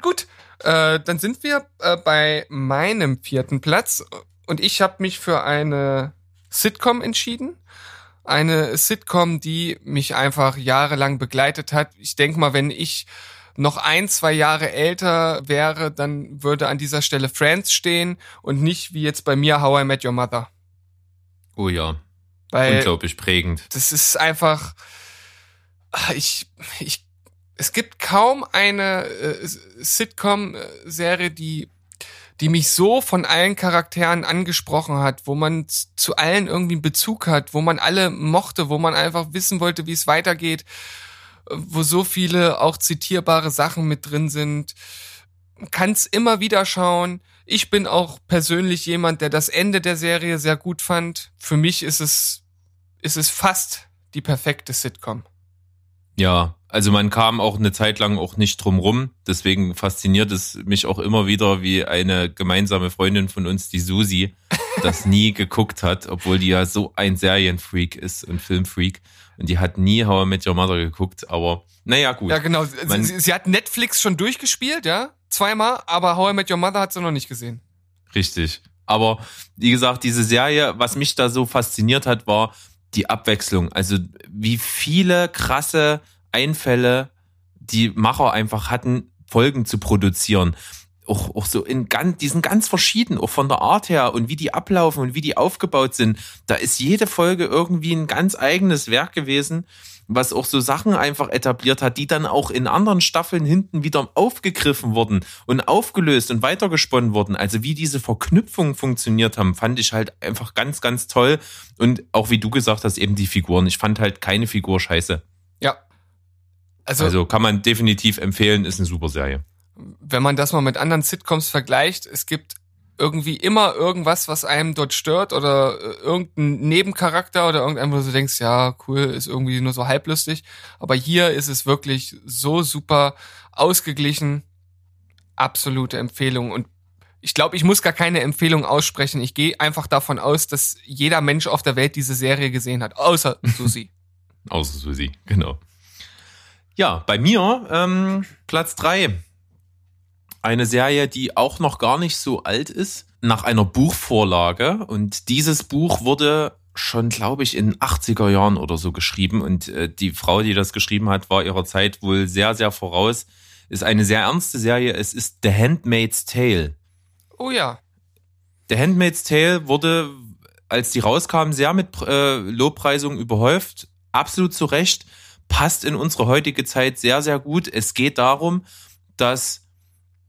Gut, äh, dann sind wir äh, bei meinem vierten Platz und ich habe mich für eine Sitcom entschieden. Eine Sitcom, die mich einfach jahrelang begleitet hat. Ich denke mal, wenn ich noch ein, zwei Jahre älter wäre, dann würde an dieser Stelle Friends stehen und nicht wie jetzt bei mir How I Met Your Mother. Oh ja. Weil Unglaublich prägend. das ist einfach, ich, ich, es gibt kaum eine äh, Sitcom-Serie, die, die mich so von allen Charakteren angesprochen hat, wo man zu allen irgendwie einen Bezug hat, wo man alle mochte, wo man einfach wissen wollte, wie es weitergeht, wo so viele auch zitierbare Sachen mit drin sind. Kann's immer wieder schauen. Ich bin auch persönlich jemand, der das Ende der Serie sehr gut fand. Für mich ist es, ist es fast die perfekte Sitcom. Ja, also man kam auch eine Zeit lang auch nicht drum rum. Deswegen fasziniert es mich auch immer wieder, wie eine gemeinsame Freundin von uns, die Susi, das nie geguckt hat, obwohl die ja so ein Serienfreak ist und Filmfreak. Und die hat nie How I Met Your Mother geguckt, aber naja, gut. Ja, genau. Sie, Man- sie, sie hat Netflix schon durchgespielt, ja? Zweimal, aber How I Met Your Mother hat sie noch nicht gesehen. Richtig. Aber wie gesagt, diese Serie, was mich da so fasziniert hat, war die Abwechslung. Also wie viele krasse Einfälle die Macher einfach hatten, Folgen zu produzieren. Auch, auch so in ganz, die sind ganz verschieden, auch von der Art her und wie die ablaufen und wie die aufgebaut sind. Da ist jede Folge irgendwie ein ganz eigenes Werk gewesen, was auch so Sachen einfach etabliert hat, die dann auch in anderen Staffeln hinten wieder aufgegriffen wurden und aufgelöst und weitergesponnen wurden. Also wie diese Verknüpfungen funktioniert haben, fand ich halt einfach ganz, ganz toll. Und auch wie du gesagt hast, eben die Figuren. Ich fand halt keine Figur scheiße. Ja. Also, Also kann man definitiv empfehlen, ist eine super Serie. wenn man das mal mit anderen Sitcoms vergleicht, es gibt irgendwie immer irgendwas, was einem dort stört oder äh, irgendein Nebencharakter oder irgendein, wo du denkst, ja, cool, ist irgendwie nur so halblustig. Aber hier ist es wirklich so super ausgeglichen. Absolute Empfehlung. Und ich glaube, ich muss gar keine Empfehlung aussprechen. Ich gehe einfach davon aus, dass jeder Mensch auf der Welt diese Serie gesehen hat, außer Susi. Außer Susi, genau. Ja, bei mir ähm, Platz drei Eine Serie, die auch noch gar nicht so alt ist, nach einer Buchvorlage. Und dieses Buch wurde schon, glaube ich, in den 80er Jahren oder so geschrieben. Und äh, die Frau, die das geschrieben hat, war ihrer Zeit wohl sehr, sehr voraus. Ist eine sehr ernste Serie. Es ist The Handmaid's Tale. Oh ja. The Handmaid's Tale wurde, als die rauskam, sehr mit äh, Lobpreisungen überhäuft. Absolut zu Recht. Passt in unsere heutige Zeit sehr, sehr gut. Es geht darum, dass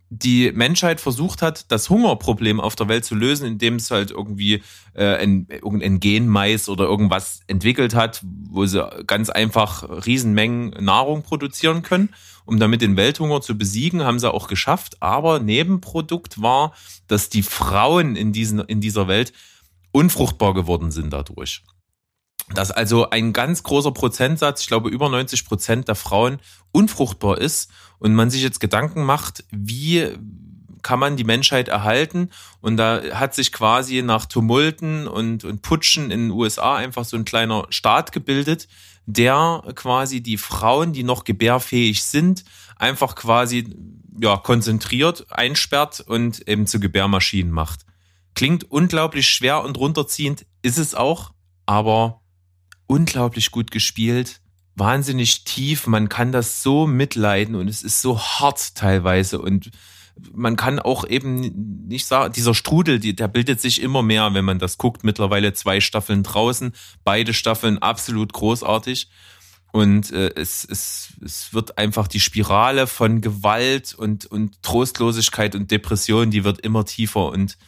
die Menschheit versucht hat, das Hungerproblem auf der Welt zu lösen, indem es halt irgendwie äh, ein, irgendein Genmais oder irgendwas entwickelt hat, wo sie ganz einfach Riesenmengen Nahrung produzieren können. Um damit den Welthunger zu besiegen, haben sie auch geschafft. Aber Nebenprodukt war, dass die Frauen in, diesen, in dieser Welt unfruchtbar geworden sind dadurch. Dass also ein ganz großer Prozentsatz, ich glaube über 90 Prozent der Frauen unfruchtbar ist und man sich jetzt Gedanken macht, wie kann man die Menschheit erhalten? Und da hat sich quasi nach Tumulten und, und Putschen in den USA einfach so ein kleiner Staat gebildet, der quasi die Frauen, die noch gebärfähig sind, einfach quasi ja, konzentriert einsperrt und eben zu Gebärmaschinen macht. Klingt unglaublich schwer und runterziehend, ist es auch, aber unglaublich gut gespielt, wahnsinnig tief, man kann das so mitleiden und es ist so hart teilweise und man kann auch eben nicht sagen, dieser Strudel, der bildet sich immer mehr, wenn man das guckt. Mittlerweile zwei Staffeln draußen, beide Staffeln absolut großartig. Und äh, es, es, es wird einfach die Spirale von Gewalt und, und Trostlosigkeit und Depression, die wird immer tiefer. Und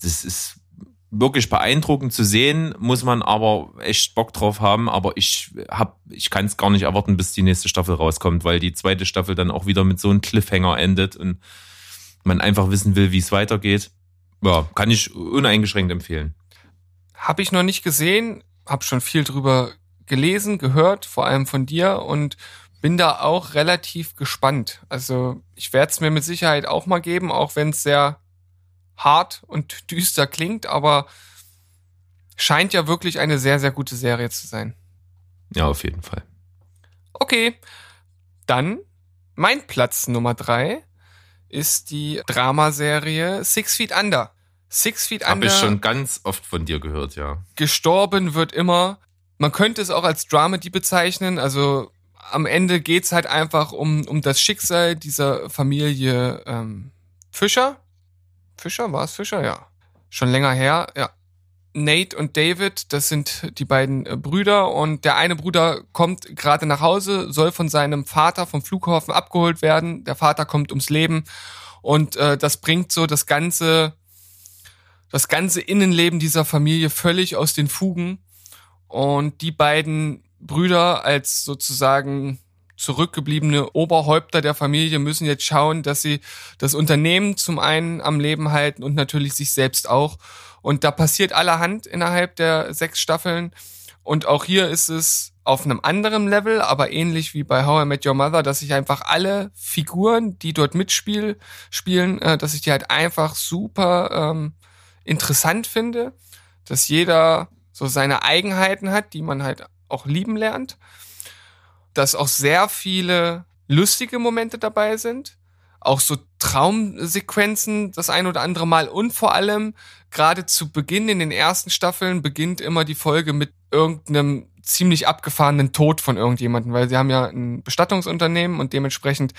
das ist wirklich beeindruckend zu sehen, muss man aber echt Bock drauf haben. Aber ich hab, ich kann es gar nicht erwarten, bis die nächste Staffel rauskommt, weil die zweite Staffel dann auch wieder mit so einem Cliffhanger endet und man einfach wissen will, wie es weitergeht. Ja, kann ich uneingeschränkt empfehlen. Habe ich noch nicht gesehen, habe schon viel drüber gelesen, gehört, vor allem von dir und bin da auch relativ gespannt. Also ich werde es mir mit Sicherheit auch mal geben, auch wenn es sehr hart und düster klingt, aber scheint ja wirklich eine sehr, sehr gute Serie zu sein. Ja, auf jeden Fall. Okay, dann mein Platz Nummer drei ist die Dramaserie Six Feet Under. Six Feet Hab Under. ich schon ganz oft von dir gehört, ja. Gestorben wird immer. Man könnte es auch als Dramedy bezeichnen. Also am Ende geht's halt einfach um, um das Schicksal dieser Familie ähm, Fischer. Fischer, war es Fischer? Ja. Schon länger her, ja. Nate und David, das sind die beiden äh, Brüder und der eine Bruder kommt gerade nach Hause, soll von seinem Vater vom Flughafen abgeholt werden. Der Vater kommt ums Leben und äh, das bringt so das ganze das ganze Innenleben dieser Familie völlig aus den Fugen und die beiden Brüder als sozusagen zurückgebliebene Oberhäupter der Familie müssen jetzt schauen, dass sie das Unternehmen zum einen am Leben halten und natürlich sich selbst auch. Und da passiert allerhand innerhalb der sechs Staffeln. Und auch hier ist es auf einem anderen Level, aber ähnlich wie bei How I Met Your Mother, dass ich einfach alle Figuren, die dort mitspielen, spielen, äh, dass ich die halt einfach super ähm, interessant finde, dass jeder so seine Eigenheiten hat, die man halt auch lieben lernt, dass auch sehr viele lustige Momente dabei sind, auch so Traumsequenzen das ein oder andere Mal. Und vor allem gerade zu Beginn in den ersten Staffeln beginnt immer die Folge mit irgendeinem ziemlich abgefahrenen Tod von irgendjemandem, weil sie haben ja ein Bestattungsunternehmen und dementsprechend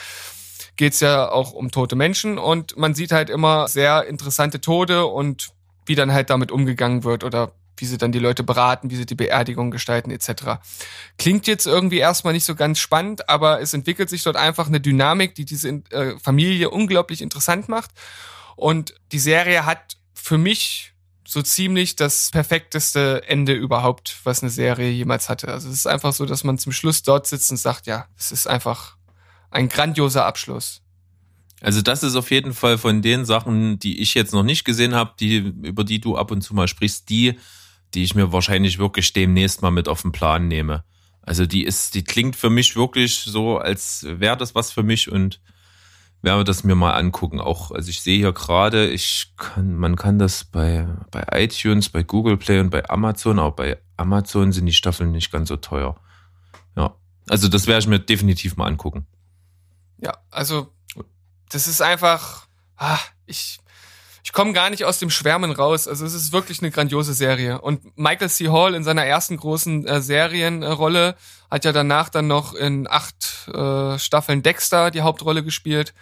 geht's ja auch um tote Menschen. Und man sieht halt immer sehr interessante Tode und wie dann halt damit umgegangen wird oder wie sie dann die Leute beraten, wie sie die Beerdigung gestalten etc. Klingt jetzt irgendwie erstmal nicht so ganz spannend, aber es entwickelt sich dort einfach eine Dynamik, die diese äh, Familie unglaublich interessant macht. Und die Serie hat für mich so ziemlich das perfekteste Ende überhaupt, was eine Serie jemals hatte. Also es ist einfach so, dass man zum Schluss dort sitzt und sagt, ja, es ist einfach ein grandioser Abschluss. Also das ist auf jeden Fall von den Sachen, die ich jetzt noch nicht gesehen habe, die über die du ab und zu mal sprichst, die die ich mir wahrscheinlich wirklich demnächst mal mit auf den Plan nehme. Also die ist, die klingt für mich wirklich so, als wäre das was für mich und werde das mir mal angucken. Auch, also ich sehe hier gerade, ich kann, man kann das bei, bei iTunes, bei Google Play und bei Amazon, aber bei Amazon sind die Staffeln nicht ganz so teuer. Ja. Also das werde ich mir definitiv mal angucken. Ja, also das ist einfach, ah, ich, ich komme gar nicht aus dem Schwärmen raus. Also es ist wirklich eine grandiose Serie. Und Michael C. Hall in seiner ersten großen äh, Serienrolle hat ja danach dann noch in acht äh, Staffeln Dexter die Hauptrolle gespielt.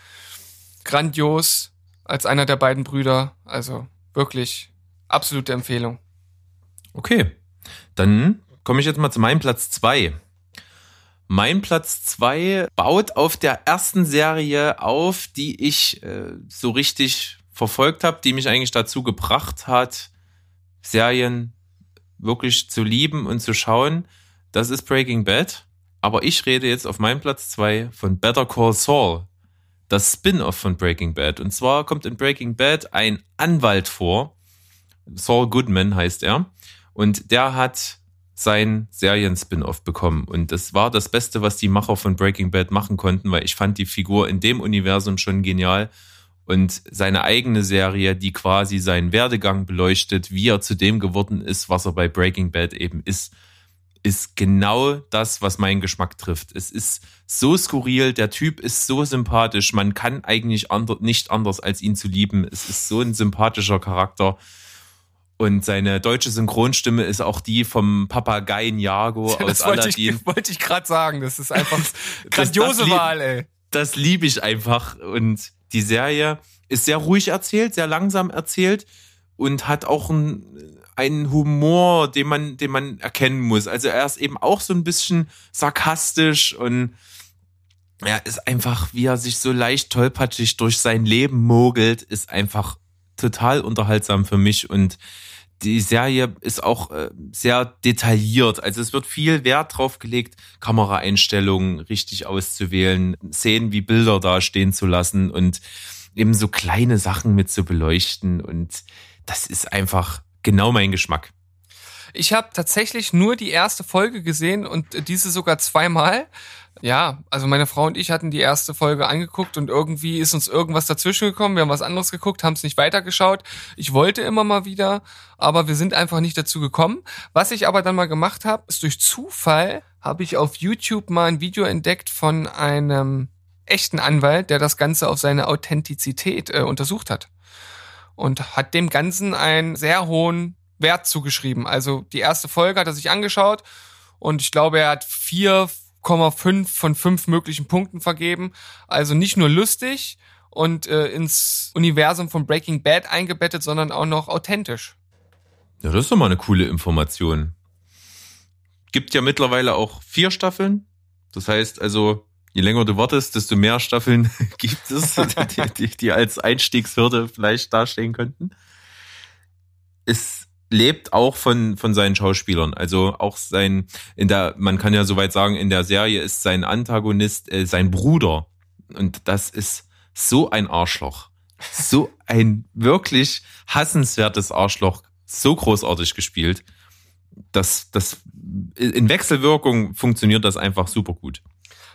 Grandios als einer der beiden Brüder. Also wirklich absolute Empfehlung. Okay, dann komme ich jetzt mal zu meinem Platz zwei. Mein Platz zwei baut auf der ersten Serie auf, die ich äh, so richtig verfolgt habe, die mich eigentlich dazu gebracht hat, Serien wirklich zu lieben und zu schauen. Das ist Breaking Bad. Aber ich rede jetzt auf meinem Platz zwei von Better Call Saul, das Spin-off von Breaking Bad. Und zwar kommt in Breaking Bad ein Anwalt vor. Saul Goodman heißt er. Und der hat sein Serien-Spin-off bekommen. Und das war das Beste, was die Macher von Breaking Bad machen konnten, weil ich fand die Figur in dem Universum schon genial und seine eigene Serie, die quasi seinen Werdegang beleuchtet, wie er zu dem geworden ist, was er bei Breaking Bad eben ist, ist genau das, was meinen Geschmack trifft. Es ist so skurril, der Typ ist so sympathisch, man kann eigentlich ander nicht anders als ihn zu lieben. Es ist so ein sympathischer Charakter. Und seine deutsche Synchronstimme ist auch die vom Papageien Jago aus Das wollte Aladdin. ich, wollte ich gerade sagen. Das ist einfach grandiose das lieb- Wahl, ey. das liebe ich einfach. Und die Serie ist sehr ruhig erzählt, sehr langsam erzählt und hat auch einen, einen Humor, den man, den man erkennen muss. Also er ist eben auch so ein bisschen sarkastisch und er ist einfach, wie er sich so leicht tollpatschig durch sein Leben mogelt, ist einfach total unterhaltsam für mich und die Serie ist auch äh, sehr detailliert. Also es wird viel Wert drauf gelegt, Kameraeinstellungen richtig auszuwählen, Szenen wie Bilder dastehen zu lassen und eben so kleine Sachen mit zu beleuchten. Und das ist einfach genau mein Geschmack. Ich habe tatsächlich nur die erste Folge gesehen und diese sogar zweimal. Ja, also meine Frau und ich hatten die erste Folge angeguckt und irgendwie ist uns irgendwas dazwischen gekommen. Wir haben was anderes geguckt, haben es nicht weitergeschaut. Ich wollte immer mal wieder, aber wir sind einfach nicht dazu gekommen. Was ich aber dann mal gemacht habe, ist durch Zufall habe ich auf YouTube mal ein Video entdeckt von einem echten Anwalt, der das Ganze auf seine Authentizität äh, untersucht hat und hat dem Ganzen einen sehr hohen Wert zugeschrieben. Also die erste Folge hat er sich angeschaut und ich glaube, er hat 4,5 von 5 möglichen Punkten vergeben. Also nicht nur lustig und äh, ins Universum von Breaking Bad eingebettet, sondern auch noch authentisch. Ja, das ist doch mal eine coole Information. Gibt ja mittlerweile auch vier Staffeln. Das heißt also, je länger du wartest, desto mehr Staffeln gibt es, die, die, die als Einstiegshürde vielleicht dastehen könnten. Es lebt auch von, von seinen Schauspielern. Also auch sein, in der, man kann ja soweit sagen, in der Serie ist sein Antagonist äh, sein Bruder. Und das ist so ein Arschloch. So ein wirklich hassenswertes Arschloch. So großartig gespielt. Das, das, in Wechselwirkung funktioniert das einfach super gut.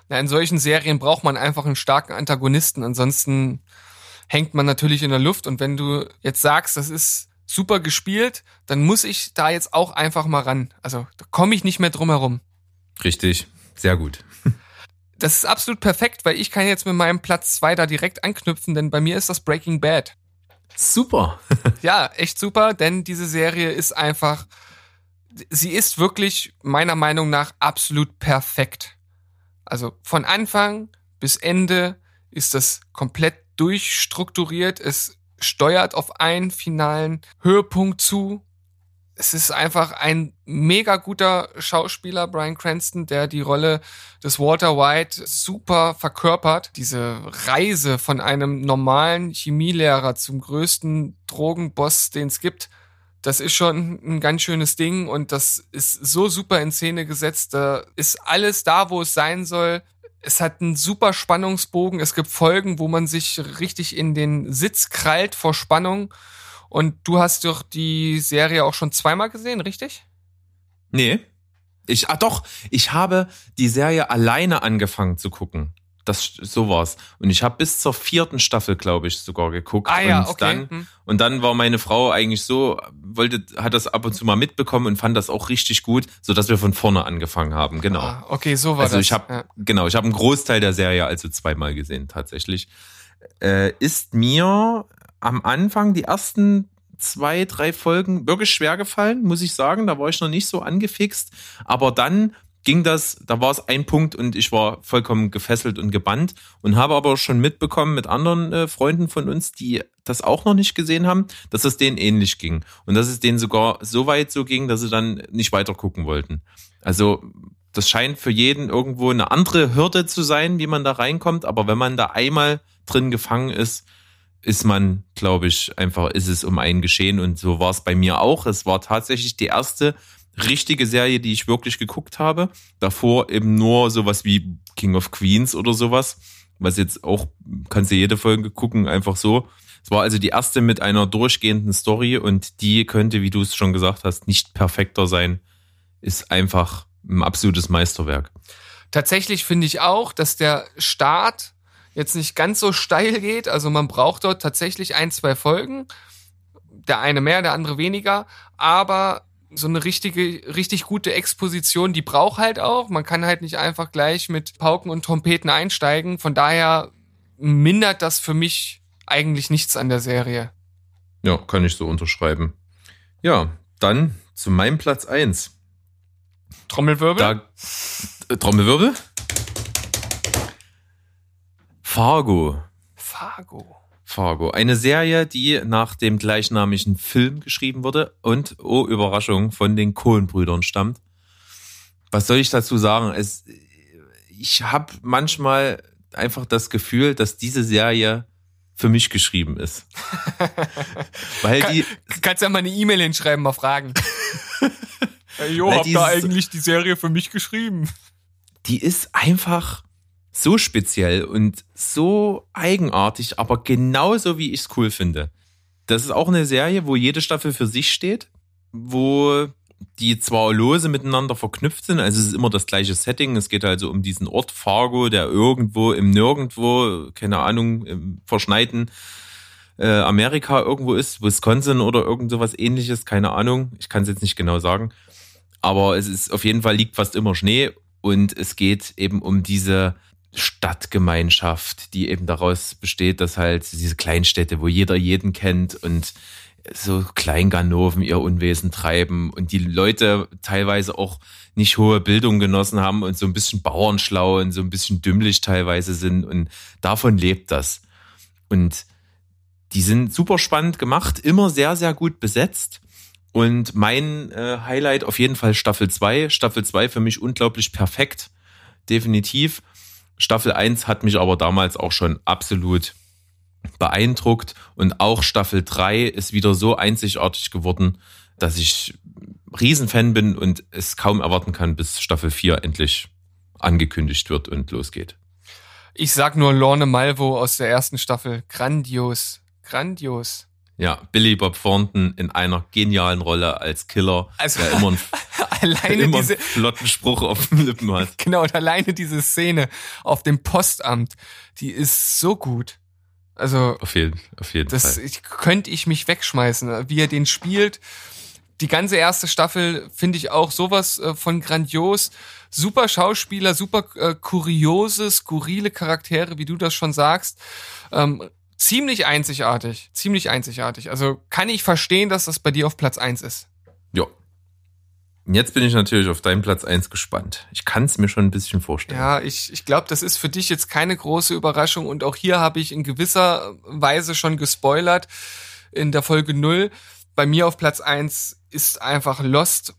Na, in solchen Serien braucht man einfach einen starken Antagonisten. Ansonsten hängt man natürlich in der Luft. Und wenn du jetzt sagst, das ist super gespielt, dann muss ich da jetzt auch einfach mal ran. Also da komme ich nicht mehr drum herum. Richtig. Sehr gut. Das ist absolut perfekt, weil ich kann jetzt mit meinem Platz zwei da direkt anknüpfen, denn bei mir ist das Breaking Bad. Super. Ja, echt super, denn diese Serie ist einfach, sie ist wirklich meiner Meinung nach absolut perfekt. Also von Anfang bis Ende ist das komplett durchstrukturiert. Es steuert auf einen finalen Höhepunkt zu. Es ist einfach ein mega guter Schauspieler, Brian Cranston, der die Rolle des Walter White super verkörpert. Diese Reise von einem normalen Chemielehrer zum größten Drogenboss, den es gibt, das ist schon ein ganz schönes Ding und das ist so super in Szene gesetzt. Da ist alles da, wo es sein soll. Es hat einen super Spannungsbogen. Es gibt Folgen, wo man sich richtig in den Sitz krallt vor Spannung. Und du hast doch die Serie auch schon zweimal gesehen, richtig? Nee. Ich, ah doch, ich habe die Serie alleine angefangen zu gucken. Das, so war's. Und ich habe bis zur vierten Staffel, glaube ich, sogar geguckt. Ah ja, und okay. Dann, Hm. und dann war meine Frau eigentlich so, wollte, hat das ab und zu mal mitbekommen und fand das auch richtig gut, so dass wir von vorne angefangen haben. Genau. Ah, okay, so war also das. ich habe ja. genau, ich habe einen Großteil der Serie also zweimal gesehen tatsächlich. Äh, ist mir am Anfang die ersten zwei, drei Folgen wirklich schwer gefallen, muss ich sagen. Da war ich noch nicht so angefixt. Aber dann ging das, da war es ein Punkt und ich war vollkommen gefesselt und gebannt und habe aber schon mitbekommen mit anderen äh, Freunden von uns, die das auch noch nicht gesehen haben, dass es denen ähnlich ging. Und dass es denen sogar so weit so ging, dass sie dann nicht weiter gucken wollten. Also das scheint für jeden irgendwo eine andere Hürde zu sein, wie man da reinkommt. Aber wenn man da einmal drin gefangen ist, ist man, glaube ich, einfach, ist es um einen geschehen. Und so war es bei mir auch. Es war tatsächlich die erste richtige Serie, die ich wirklich geguckt habe. Davor eben nur sowas wie King of Queens oder sowas. Was jetzt auch, kannst du jede Folge gucken, einfach so. Es war also die erste mit einer durchgehenden Story und die könnte, wie du es schon gesagt hast, nicht perfekter sein. Ist einfach ein absolutes Meisterwerk. Tatsächlich finde ich auch, dass der Start jetzt nicht ganz so steil geht. Also man braucht dort tatsächlich ein, zwei Folgen. Der eine mehr, der andere weniger. Aber so eine richtige, richtig gute Exposition, die braucht halt auch. Man kann halt nicht einfach gleich mit Pauken und Trompeten einsteigen. Von daher mindert das für mich eigentlich nichts an der Serie. Ja, kann ich so unterschreiben. Ja, dann zu meinem Platz eins. Trommelwirbel? Da, äh, Trommelwirbel? Fargo. Fargo. Fargo. Eine Serie, die nach dem gleichnamigen Film geschrieben wurde und, oh Überraschung, von den Coen-Brüdern stammt. Was soll ich dazu sagen? Es, ich habe manchmal einfach das Gefühl, dass diese Serie für mich geschrieben ist. Weil Kann, die, kannst ja mal eine E-Mail hinschreiben, mal fragen. hey, jo, habt ihr dieses- eigentlich die Serie für mich geschrieben? die ist einfach so speziell und so eigenartig, aber genauso wie ich es cool finde. Das ist auch eine Serie, wo jede Staffel für sich steht, wo die zwar lose miteinander verknüpft sind, also es ist immer das gleiche Setting. Es geht also um diesen Ort Fargo, der irgendwo im Nirgendwo, keine Ahnung, im verschneiten äh, Amerika irgendwo ist, Wisconsin oder irgend sowas ähnliches, keine Ahnung. Ich kann es jetzt nicht genau sagen. Aber es ist auf jeden Fall liegt fast immer Schnee und es geht eben um diese Stadtgemeinschaft, die eben daraus besteht, dass halt diese Kleinstädte, wo jeder jeden kennt und so Kleinganoven ihr Unwesen treiben und die Leute teilweise auch nicht hohe Bildung genossen haben und so ein bisschen bauernschlau und so ein bisschen dümmlich teilweise sind und davon lebt das. Und die sind super spannend gemacht, immer sehr, sehr gut besetzt. Und mein äh, Highlight auf jeden Fall Staffel 2. Staffel 2 für mich unglaublich perfekt. Definitiv. Staffel 1 hat mich aber damals auch schon absolut beeindruckt. Und auch Staffel 3 ist wieder so einzigartig geworden, dass ich Riesenfan bin und es kaum erwarten kann, bis Staffel 4 endlich angekündigt wird und losgeht. Ich sag nur Lorne Malvo aus der ersten Staffel. Grandios. Grandios. Ja, Billy Bob Thornton in einer genialen Rolle als Killer, Also- der immer einen, Alleine immer diese, einen flotten Spruch auf den Lippen hat. genau, und alleine diese Szene auf dem Postamt, die ist so gut. Also, Auf jeden, auf jeden das Fall. ich, könnte ich mich wegschmeißen, wie er den spielt. Die ganze erste Staffel finde ich auch sowas äh, von grandios. Super Schauspieler, super äh, kuriose, skurrile Charaktere, wie du das schon sagst. Ähm, ziemlich einzigartig, ziemlich einzigartig. Also kann ich verstehen, dass das bei dir auf Platz eins ist. Ja. Jetzt bin ich natürlich auf deinen Platz eins gespannt. Ich kann es mir schon ein bisschen vorstellen. Ja, ich, ich glaube, das ist für dich jetzt keine große Überraschung und auch hier habe ich in gewisser Weise schon gespoilert in der Folge null. Bei mir auf Platz eins ist einfach Lost,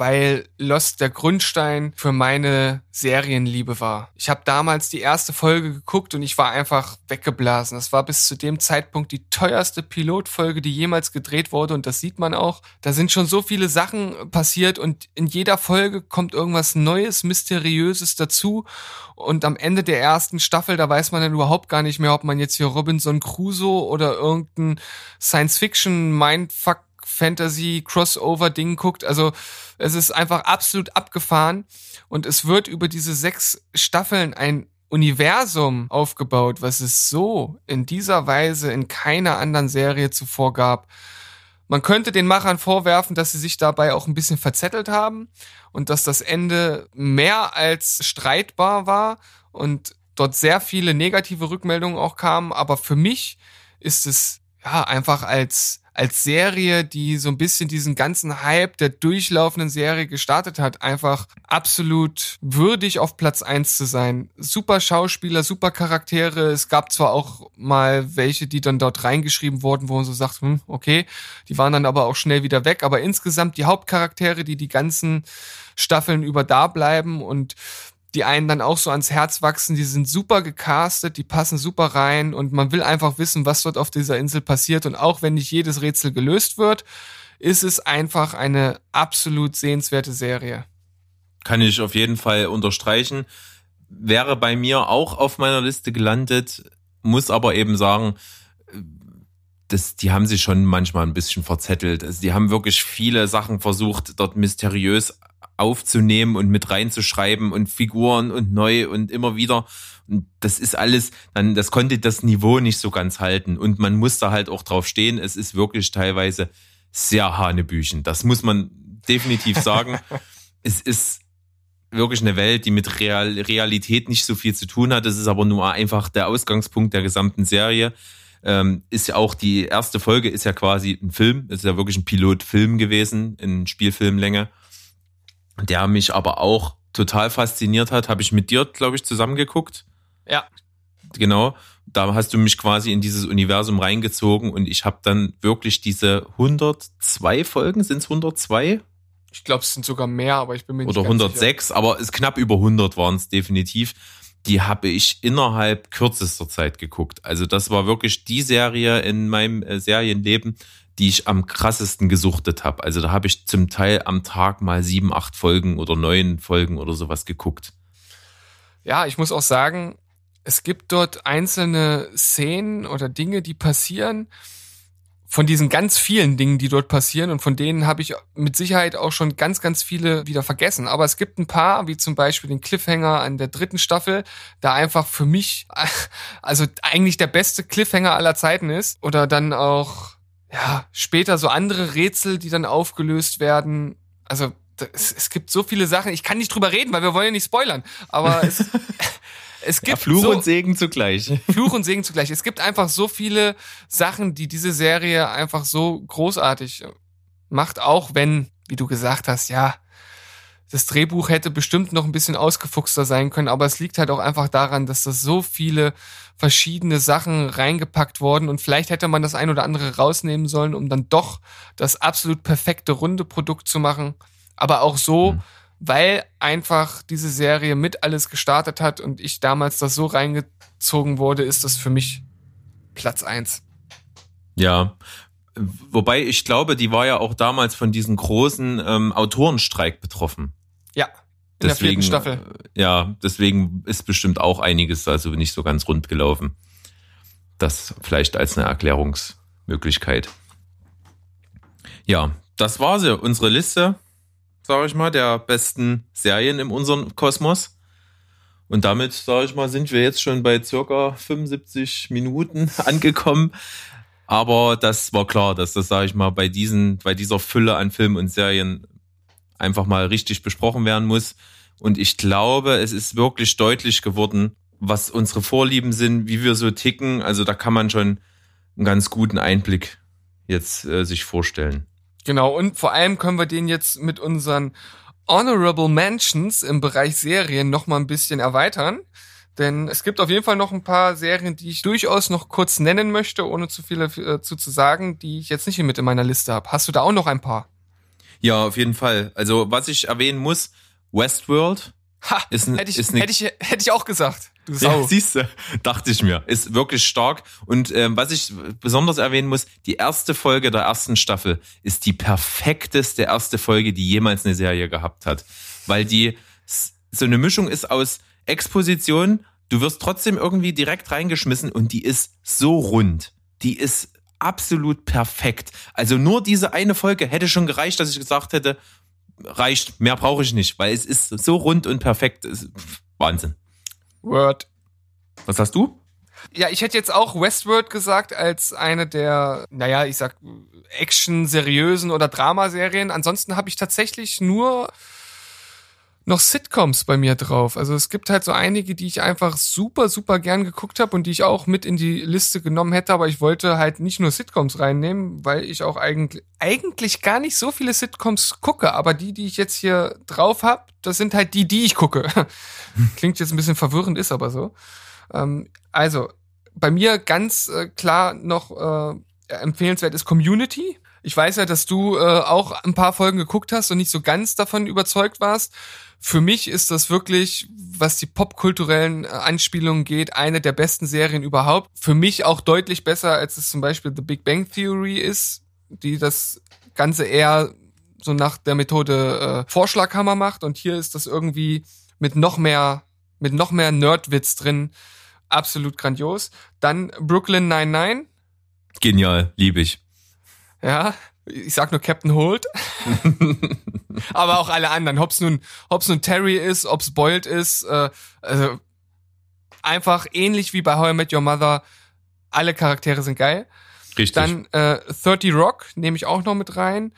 weil Lost der Grundstein für meine Serienliebe war. Ich habe damals die erste Folge geguckt und ich war einfach weggeblasen. Das war bis zu dem Zeitpunkt die teuerste Pilotfolge, die jemals gedreht wurde und das sieht man auch. Da sind schon so viele Sachen passiert und in jeder Folge kommt irgendwas Neues, Mysteriöses dazu und am Ende der ersten Staffel, da weiß man dann überhaupt gar nicht mehr, ob man jetzt hier Robinson Crusoe oder irgendein Science-Fiction-Mindfuck Fantasy-Crossover-Ding guckt. Also es ist einfach absolut abgefahren und es wird über diese sechs Staffeln ein Universum aufgebaut, was es so in dieser Weise in keiner anderen Serie zuvor gab. Man könnte den Machern vorwerfen, dass sie sich dabei auch ein bisschen verzettelt haben und dass das Ende mehr als streitbar war und dort sehr viele negative Rückmeldungen auch kamen. Aber für mich ist es ja einfach als als Serie, die so ein bisschen diesen ganzen Hype der durchlaufenden Serie gestartet hat, einfach absolut würdig auf Platz eins zu sein. Super Schauspieler, super Charaktere. Es gab zwar auch mal welche, die dann dort reingeschrieben wurden, wo man so sagt, hm, okay, die waren dann aber auch schnell wieder weg. Aber insgesamt die Hauptcharaktere, die die ganzen Staffeln über da bleiben und die einen dann auch so ans Herz wachsen, die sind super gecastet, die passen super rein und man will einfach wissen, was dort auf dieser Insel passiert und auch wenn nicht jedes Rätsel gelöst wird, ist es einfach eine absolut sehenswerte Serie. Kann ich auf jeden Fall unterstreichen. Wäre bei mir auch auf meiner Liste gelandet, muss aber eben sagen, das, die haben sich schon manchmal ein bisschen verzettelt. Also die haben wirklich viele Sachen versucht, dort mysteriös aufzunehmen und mit reinzuschreiben und Figuren und neu und immer wieder. Und das ist alles, dann, das konnte das Niveau nicht so ganz halten. Und man muss da halt auch drauf stehen. Es ist wirklich teilweise sehr Hanebüchen. Das muss man definitiv sagen. es ist wirklich eine Welt, die mit Real Realität nicht so viel zu tun hat. Das ist aber nur einfach der Ausgangspunkt der gesamten Serie. Ähm, ist ja auch die erste Folge ist ja quasi ein Film, ist ja wirklich ein Pilotfilm gewesen, in Spielfilmlänge, der mich aber auch total fasziniert hat. Habe ich mit dir, glaube ich, zusammengeguckt. Ja. Genau. Da hast du mich quasi in dieses Universum reingezogen und ich habe dann wirklich diese 102 Folgen, sind es 102? Ich glaube, es sind sogar mehr, aber ich bin mir nicht Oder ganz 106, aber es knapp über 100 waren es definitiv. Die habe ich innerhalb kürzester Zeit geguckt. Also das war wirklich die Serie in meinem äh, Serienleben, die ich am krassesten gesuchtet habe. Also da habe ich zum Teil am Tag mal sieben, acht Folgen oder neun Folgen oder sowas geguckt. Ja, ich muss auch sagen, es gibt dort einzelne Szenen oder Dinge, die passieren. Von diesen ganz vielen Dingen, die dort passieren und von denen habe ich mit Sicherheit auch schon ganz, ganz viele wieder vergessen. Aber es gibt ein paar, wie zum Beispiel den Cliffhanger an der dritten Staffel, da einfach für mich, also eigentlich der beste Cliffhanger aller Zeiten ist. Oder dann auch, ja, später so andere Rätsel, die dann aufgelöst werden. Also es, es gibt so viele Sachen. Ich kann nicht drüber reden, weil wir wollen ja nicht spoilern. Aber es, es gibt Ja, Fluch so, und Segen zugleich. Fluch und Segen zugleich. Es gibt einfach so viele Sachen, die diese Serie einfach so großartig macht, auch wenn, wie du gesagt hast, ja, das Drehbuch hätte bestimmt noch ein bisschen ausgefuchster sein können, aber es liegt halt auch einfach daran, dass das so viele verschiedene Sachen reingepackt wurden und vielleicht hätte man das ein oder andere rausnehmen sollen, um dann doch das absolut perfekte runde Produkt zu machen. Aber auch so, Mhm. weil einfach diese Serie mit alles gestartet hat und ich damals das so reingezogen wurde, ist das für mich Platz eins. Ja. Wobei ich glaube, die war ja auch damals von diesem großen ähm, Autorenstreik betroffen. Ja, in der vierten Staffel. äh, Ja, deswegen ist bestimmt auch einiges also nicht so ganz rund gelaufen. Das vielleicht als eine Erklärungsmöglichkeit. Ja, das war sie, unsere Liste, sage ich mal, der besten Serien in unserem Kosmos. Und damit, sage ich mal, sind wir jetzt schon bei circa 75 Minuten angekommen. Aber das war klar, dass das, sage ich mal, bei diesen, bei dieser Fülle an Filmen und Serien einfach mal richtig besprochen werden muss. Und ich glaube, es ist wirklich deutlich geworden, was unsere Vorlieben sind, wie wir so ticken. Also da kann man schon einen ganz guten Einblick jetzt äh, sich vorstellen. Genau, und vor allem können wir den jetzt mit unseren Honorable Mentions im Bereich Serien noch mal ein bisschen erweitern. Denn es gibt auf jeden Fall noch ein paar Serien, die ich durchaus noch kurz nennen möchte, ohne zu viel äh, zu, sagen, die ich jetzt nicht mit in meiner Liste habe. Hast du da auch noch ein paar? Ja, auf jeden Fall. Also was ich erwähnen muss, Westworld Ha, ist, ein, hätte ich, ist eine hätte ich, hätte ich auch gesagt. Du Sau. Ja, siehst du, dachte ich mir. Ist wirklich stark. Und ähm, was ich besonders erwähnen muss, die erste Folge der ersten Staffel ist die perfekteste erste Folge, die jemals eine Serie gehabt hat. Weil die so eine Mischung ist aus Exposition, du wirst trotzdem irgendwie direkt reingeschmissen und die ist so rund. Die ist absolut perfekt. Also nur diese eine Folge hätte schon gereicht, dass ich gesagt hätte, reicht, mehr brauche ich nicht, weil es ist so rund und perfekt. Wahnsinn. Word. Was hast du? Ja, ich hätte jetzt auch Westworld gesagt als eine der, naja, ich sag Action-seriösen oder Dramaserien. Ansonsten habe ich tatsächlich nur noch Sitcoms bei mir drauf. Also es gibt halt so einige, die ich einfach super, super gern geguckt habe und die ich auch mit in die Liste genommen hätte, aber ich wollte halt nicht nur Sitcoms reinnehmen, weil ich auch eigentlich, eigentlich gar nicht so viele Sitcoms gucke, aber die, die ich jetzt hier drauf habe, das sind halt die, die ich gucke. Klingt jetzt ein bisschen verwirrend, ist aber so. Ähm, also, bei mir ganz äh, klar noch äh, empfehlenswert ist Community. Ich weiß ja, dass du äh, auch ein paar Folgen geguckt hast und nicht so ganz davon überzeugt warst. Für mich ist das wirklich, was die popkulturellen äh, Anspielungen geht, eine der besten Serien überhaupt. Für mich auch deutlich besser, als es zum Beispiel The Big Bang Theory ist, die das Ganze eher so nach der Methode äh, Vorschlaghammer macht. Und hier ist das irgendwie mit noch mehr, mit noch mehr Nerdwitz drin. Absolut grandios. Dann Brooklyn 99. Genial, liebe ich. Ja, ich sag nur Captain Holt. Aber auch alle anderen. Ob's nun, ob's nun Terry ist, ob's Boyd ist, äh, also einfach ähnlich wie bei How I Met Your Mother. Alle Charaktere sind geil. Richtig. Dann äh, 30 Rock nehme ich auch noch mit rein.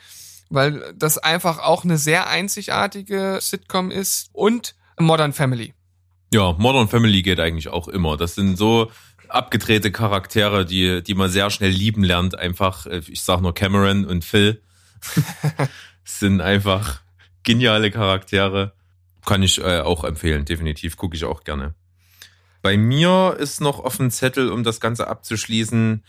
weil das einfach auch eine sehr einzigartige Sitcom ist und Modern Family. Ja, Modern Family geht eigentlich auch immer. Das sind so abgedrehte Charaktere, die, die man sehr schnell lieben lernt. Einfach, äh, ich sag nur Cameron und Phil. sind einfach geniale Charaktere. Kann ich äh, auch empfehlen, definitiv. Gucke ich auch gerne. Bei mir ist noch auf dem Zettel, um das Ganze abzuschließen,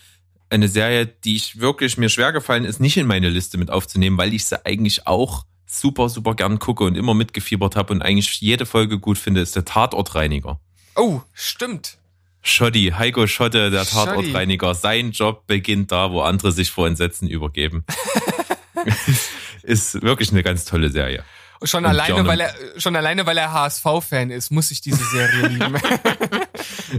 eine Serie, die ich wirklich mir schwer gefallen ist, nicht in meine Liste mit aufzunehmen, weil ich sie eigentlich auch super, super gern gucke und immer mitgefiebert habe und eigentlich jede Folge gut finde, ist der Tatortreiniger. Oh, stimmt. Schotti, Heiko Schotte, der. Tatortreiniger. Sein Job beginnt da, wo andere sich vor Entsetzen übergeben. ist wirklich eine ganz tolle Serie. Schon Und alleine, John- weil er schon alleine, weil er HSV-Fan ist, muss ich diese Serie lieben.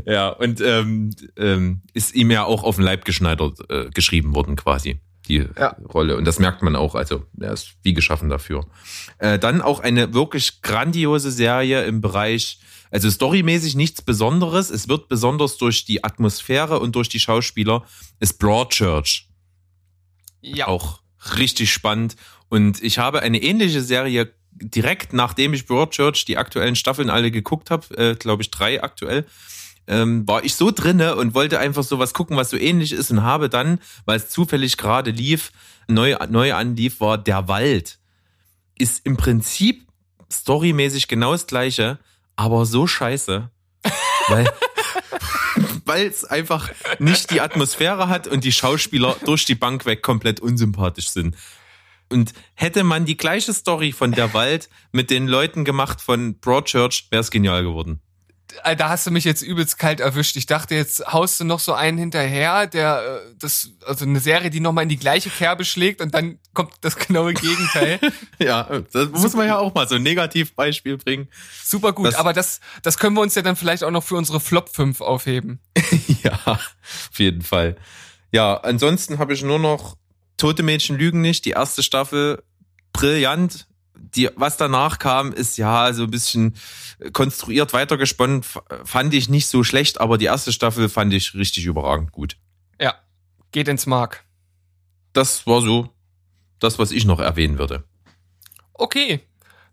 Ja, und ähm, ähm, ist ihm ja auch auf den Leib geschneidert, äh, geschrieben worden quasi, die Ja. Rolle. Und das merkt man auch, also er ist wie geschaffen dafür. Äh, dann auch eine wirklich grandiose Serie im Bereich, also storymäßig nichts Besonderes. Es wird besonders durch die Atmosphäre und durch die Schauspieler, ist Broadchurch. ja. Auch richtig spannend. Und ich habe eine ähnliche Serie direkt nachdem ich Broadchurch die aktuellen Staffeln alle geguckt habe, äh, glaube ich drei aktuell, ähm, war ich so drinne und wollte einfach sowas gucken, was so ähnlich ist und habe dann, weil es zufällig gerade lief, neu, neu anlief, war Der Wald. Ist im Prinzip storymäßig genau das gleiche, aber so scheiße. Weil weil es einfach nicht die Atmosphäre hat und die Schauspieler durch die Bank weg komplett unsympathisch sind. Und hätte man die gleiche Story von Der Wald mit den Leuten gemacht von Broadchurch, wäre es genial geworden. Äh, Da hast du mich jetzt übelst kalt erwischt. Ich dachte, jetzt haust du noch so einen hinterher, der äh, das, also eine Serie, die nochmal in die gleiche Kerbe schlägt und dann kommt das genaue Gegenteil. Ja, das muss man ja auch mal so ein Negativbeispiel bringen. Super gut, Das- aber das, das können wir uns ja dann vielleicht auch noch für unsere Flop 5 aufheben. ja, auf jeden Fall. Ja, ansonsten habe ich nur noch Tote Mädchen lügen nicht, die erste Staffel brillant. Die, was danach kam, ist ja so ein bisschen konstruiert weitergesponnen, fand ich nicht so schlecht, aber die erste Staffel fand ich richtig überragend gut. Ja, geht ins Mark. Das war so das, was ich noch erwähnen würde. Okay.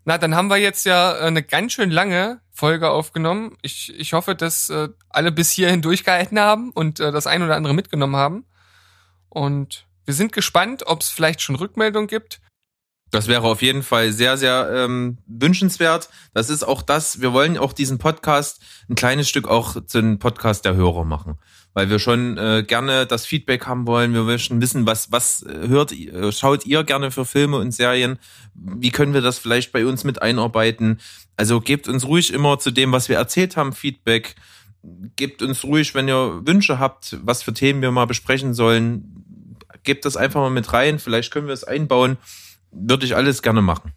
Na, dann haben wir jetzt ja äh, eine ganz schön lange Folge aufgenommen. Ich, ich hoffe, dass äh, alle bis hierhin durchgehalten haben und äh, das ein oder andere mitgenommen haben. Und wir sind gespannt, ob es vielleicht schon Rückmeldung gibt. Das wäre auf jeden Fall sehr, sehr ähm, wünschenswert. Das ist auch das, wir wollen auch diesen Podcast ein kleines Stück auch zu einem Podcast der Hörer machen. Weil wir schon äh, gerne das Feedback haben wollen. Wir möchten wissen, was, was äh, hört, ihr- schaut ihr gerne für Filme und Serien? Wie können wir das vielleicht bei uns mit einarbeiten? Also gebt uns ruhig immer zu dem, was wir erzählt haben, Feedback. Gebt uns ruhig, wenn ihr Wünsche habt, was für Themen wir mal besprechen sollen. Gebt das einfach mal mit rein. Vielleicht können wir es einbauen würde ich alles gerne machen.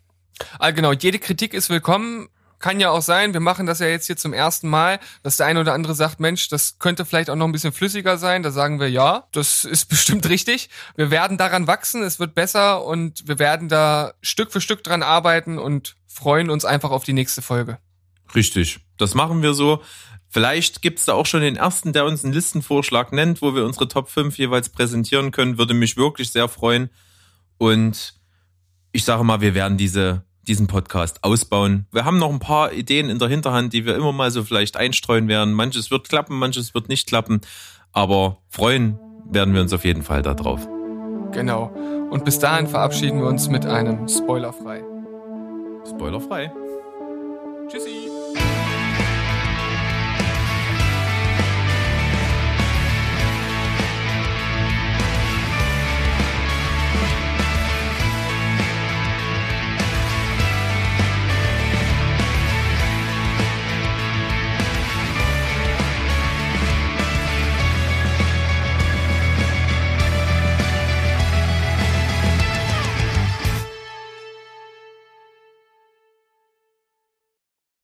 Ah, genau, jede Kritik ist willkommen. Kann ja auch sein, wir machen das ja jetzt hier zum ersten Mal, dass der eine oder andere sagt, Mensch, das könnte vielleicht auch noch ein bisschen flüssiger sein. Da sagen wir, ja, das ist bestimmt richtig. Wir werden daran wachsen, es wird besser und wir werden da Stück für Stück dran arbeiten und freuen uns einfach auf die nächste Folge. Richtig. Das machen wir so. Vielleicht gibt's da auch schon den ersten, der uns einen Listenvorschlag nennt, wo wir unsere Top 5 jeweils präsentieren können. Würde mich wirklich sehr freuen. Und ich sage mal, wir werden diese, diesen Podcast ausbauen. Wir haben noch ein paar Ideen in der Hinterhand, die wir immer mal so vielleicht einstreuen werden. Manches wird klappen, manches wird nicht klappen. Aber freuen werden wir uns auf jeden Fall darauf. Genau. Und bis dahin verabschieden wir uns mit einem Spoilerfrei. Spoilerfrei. Tschüssi.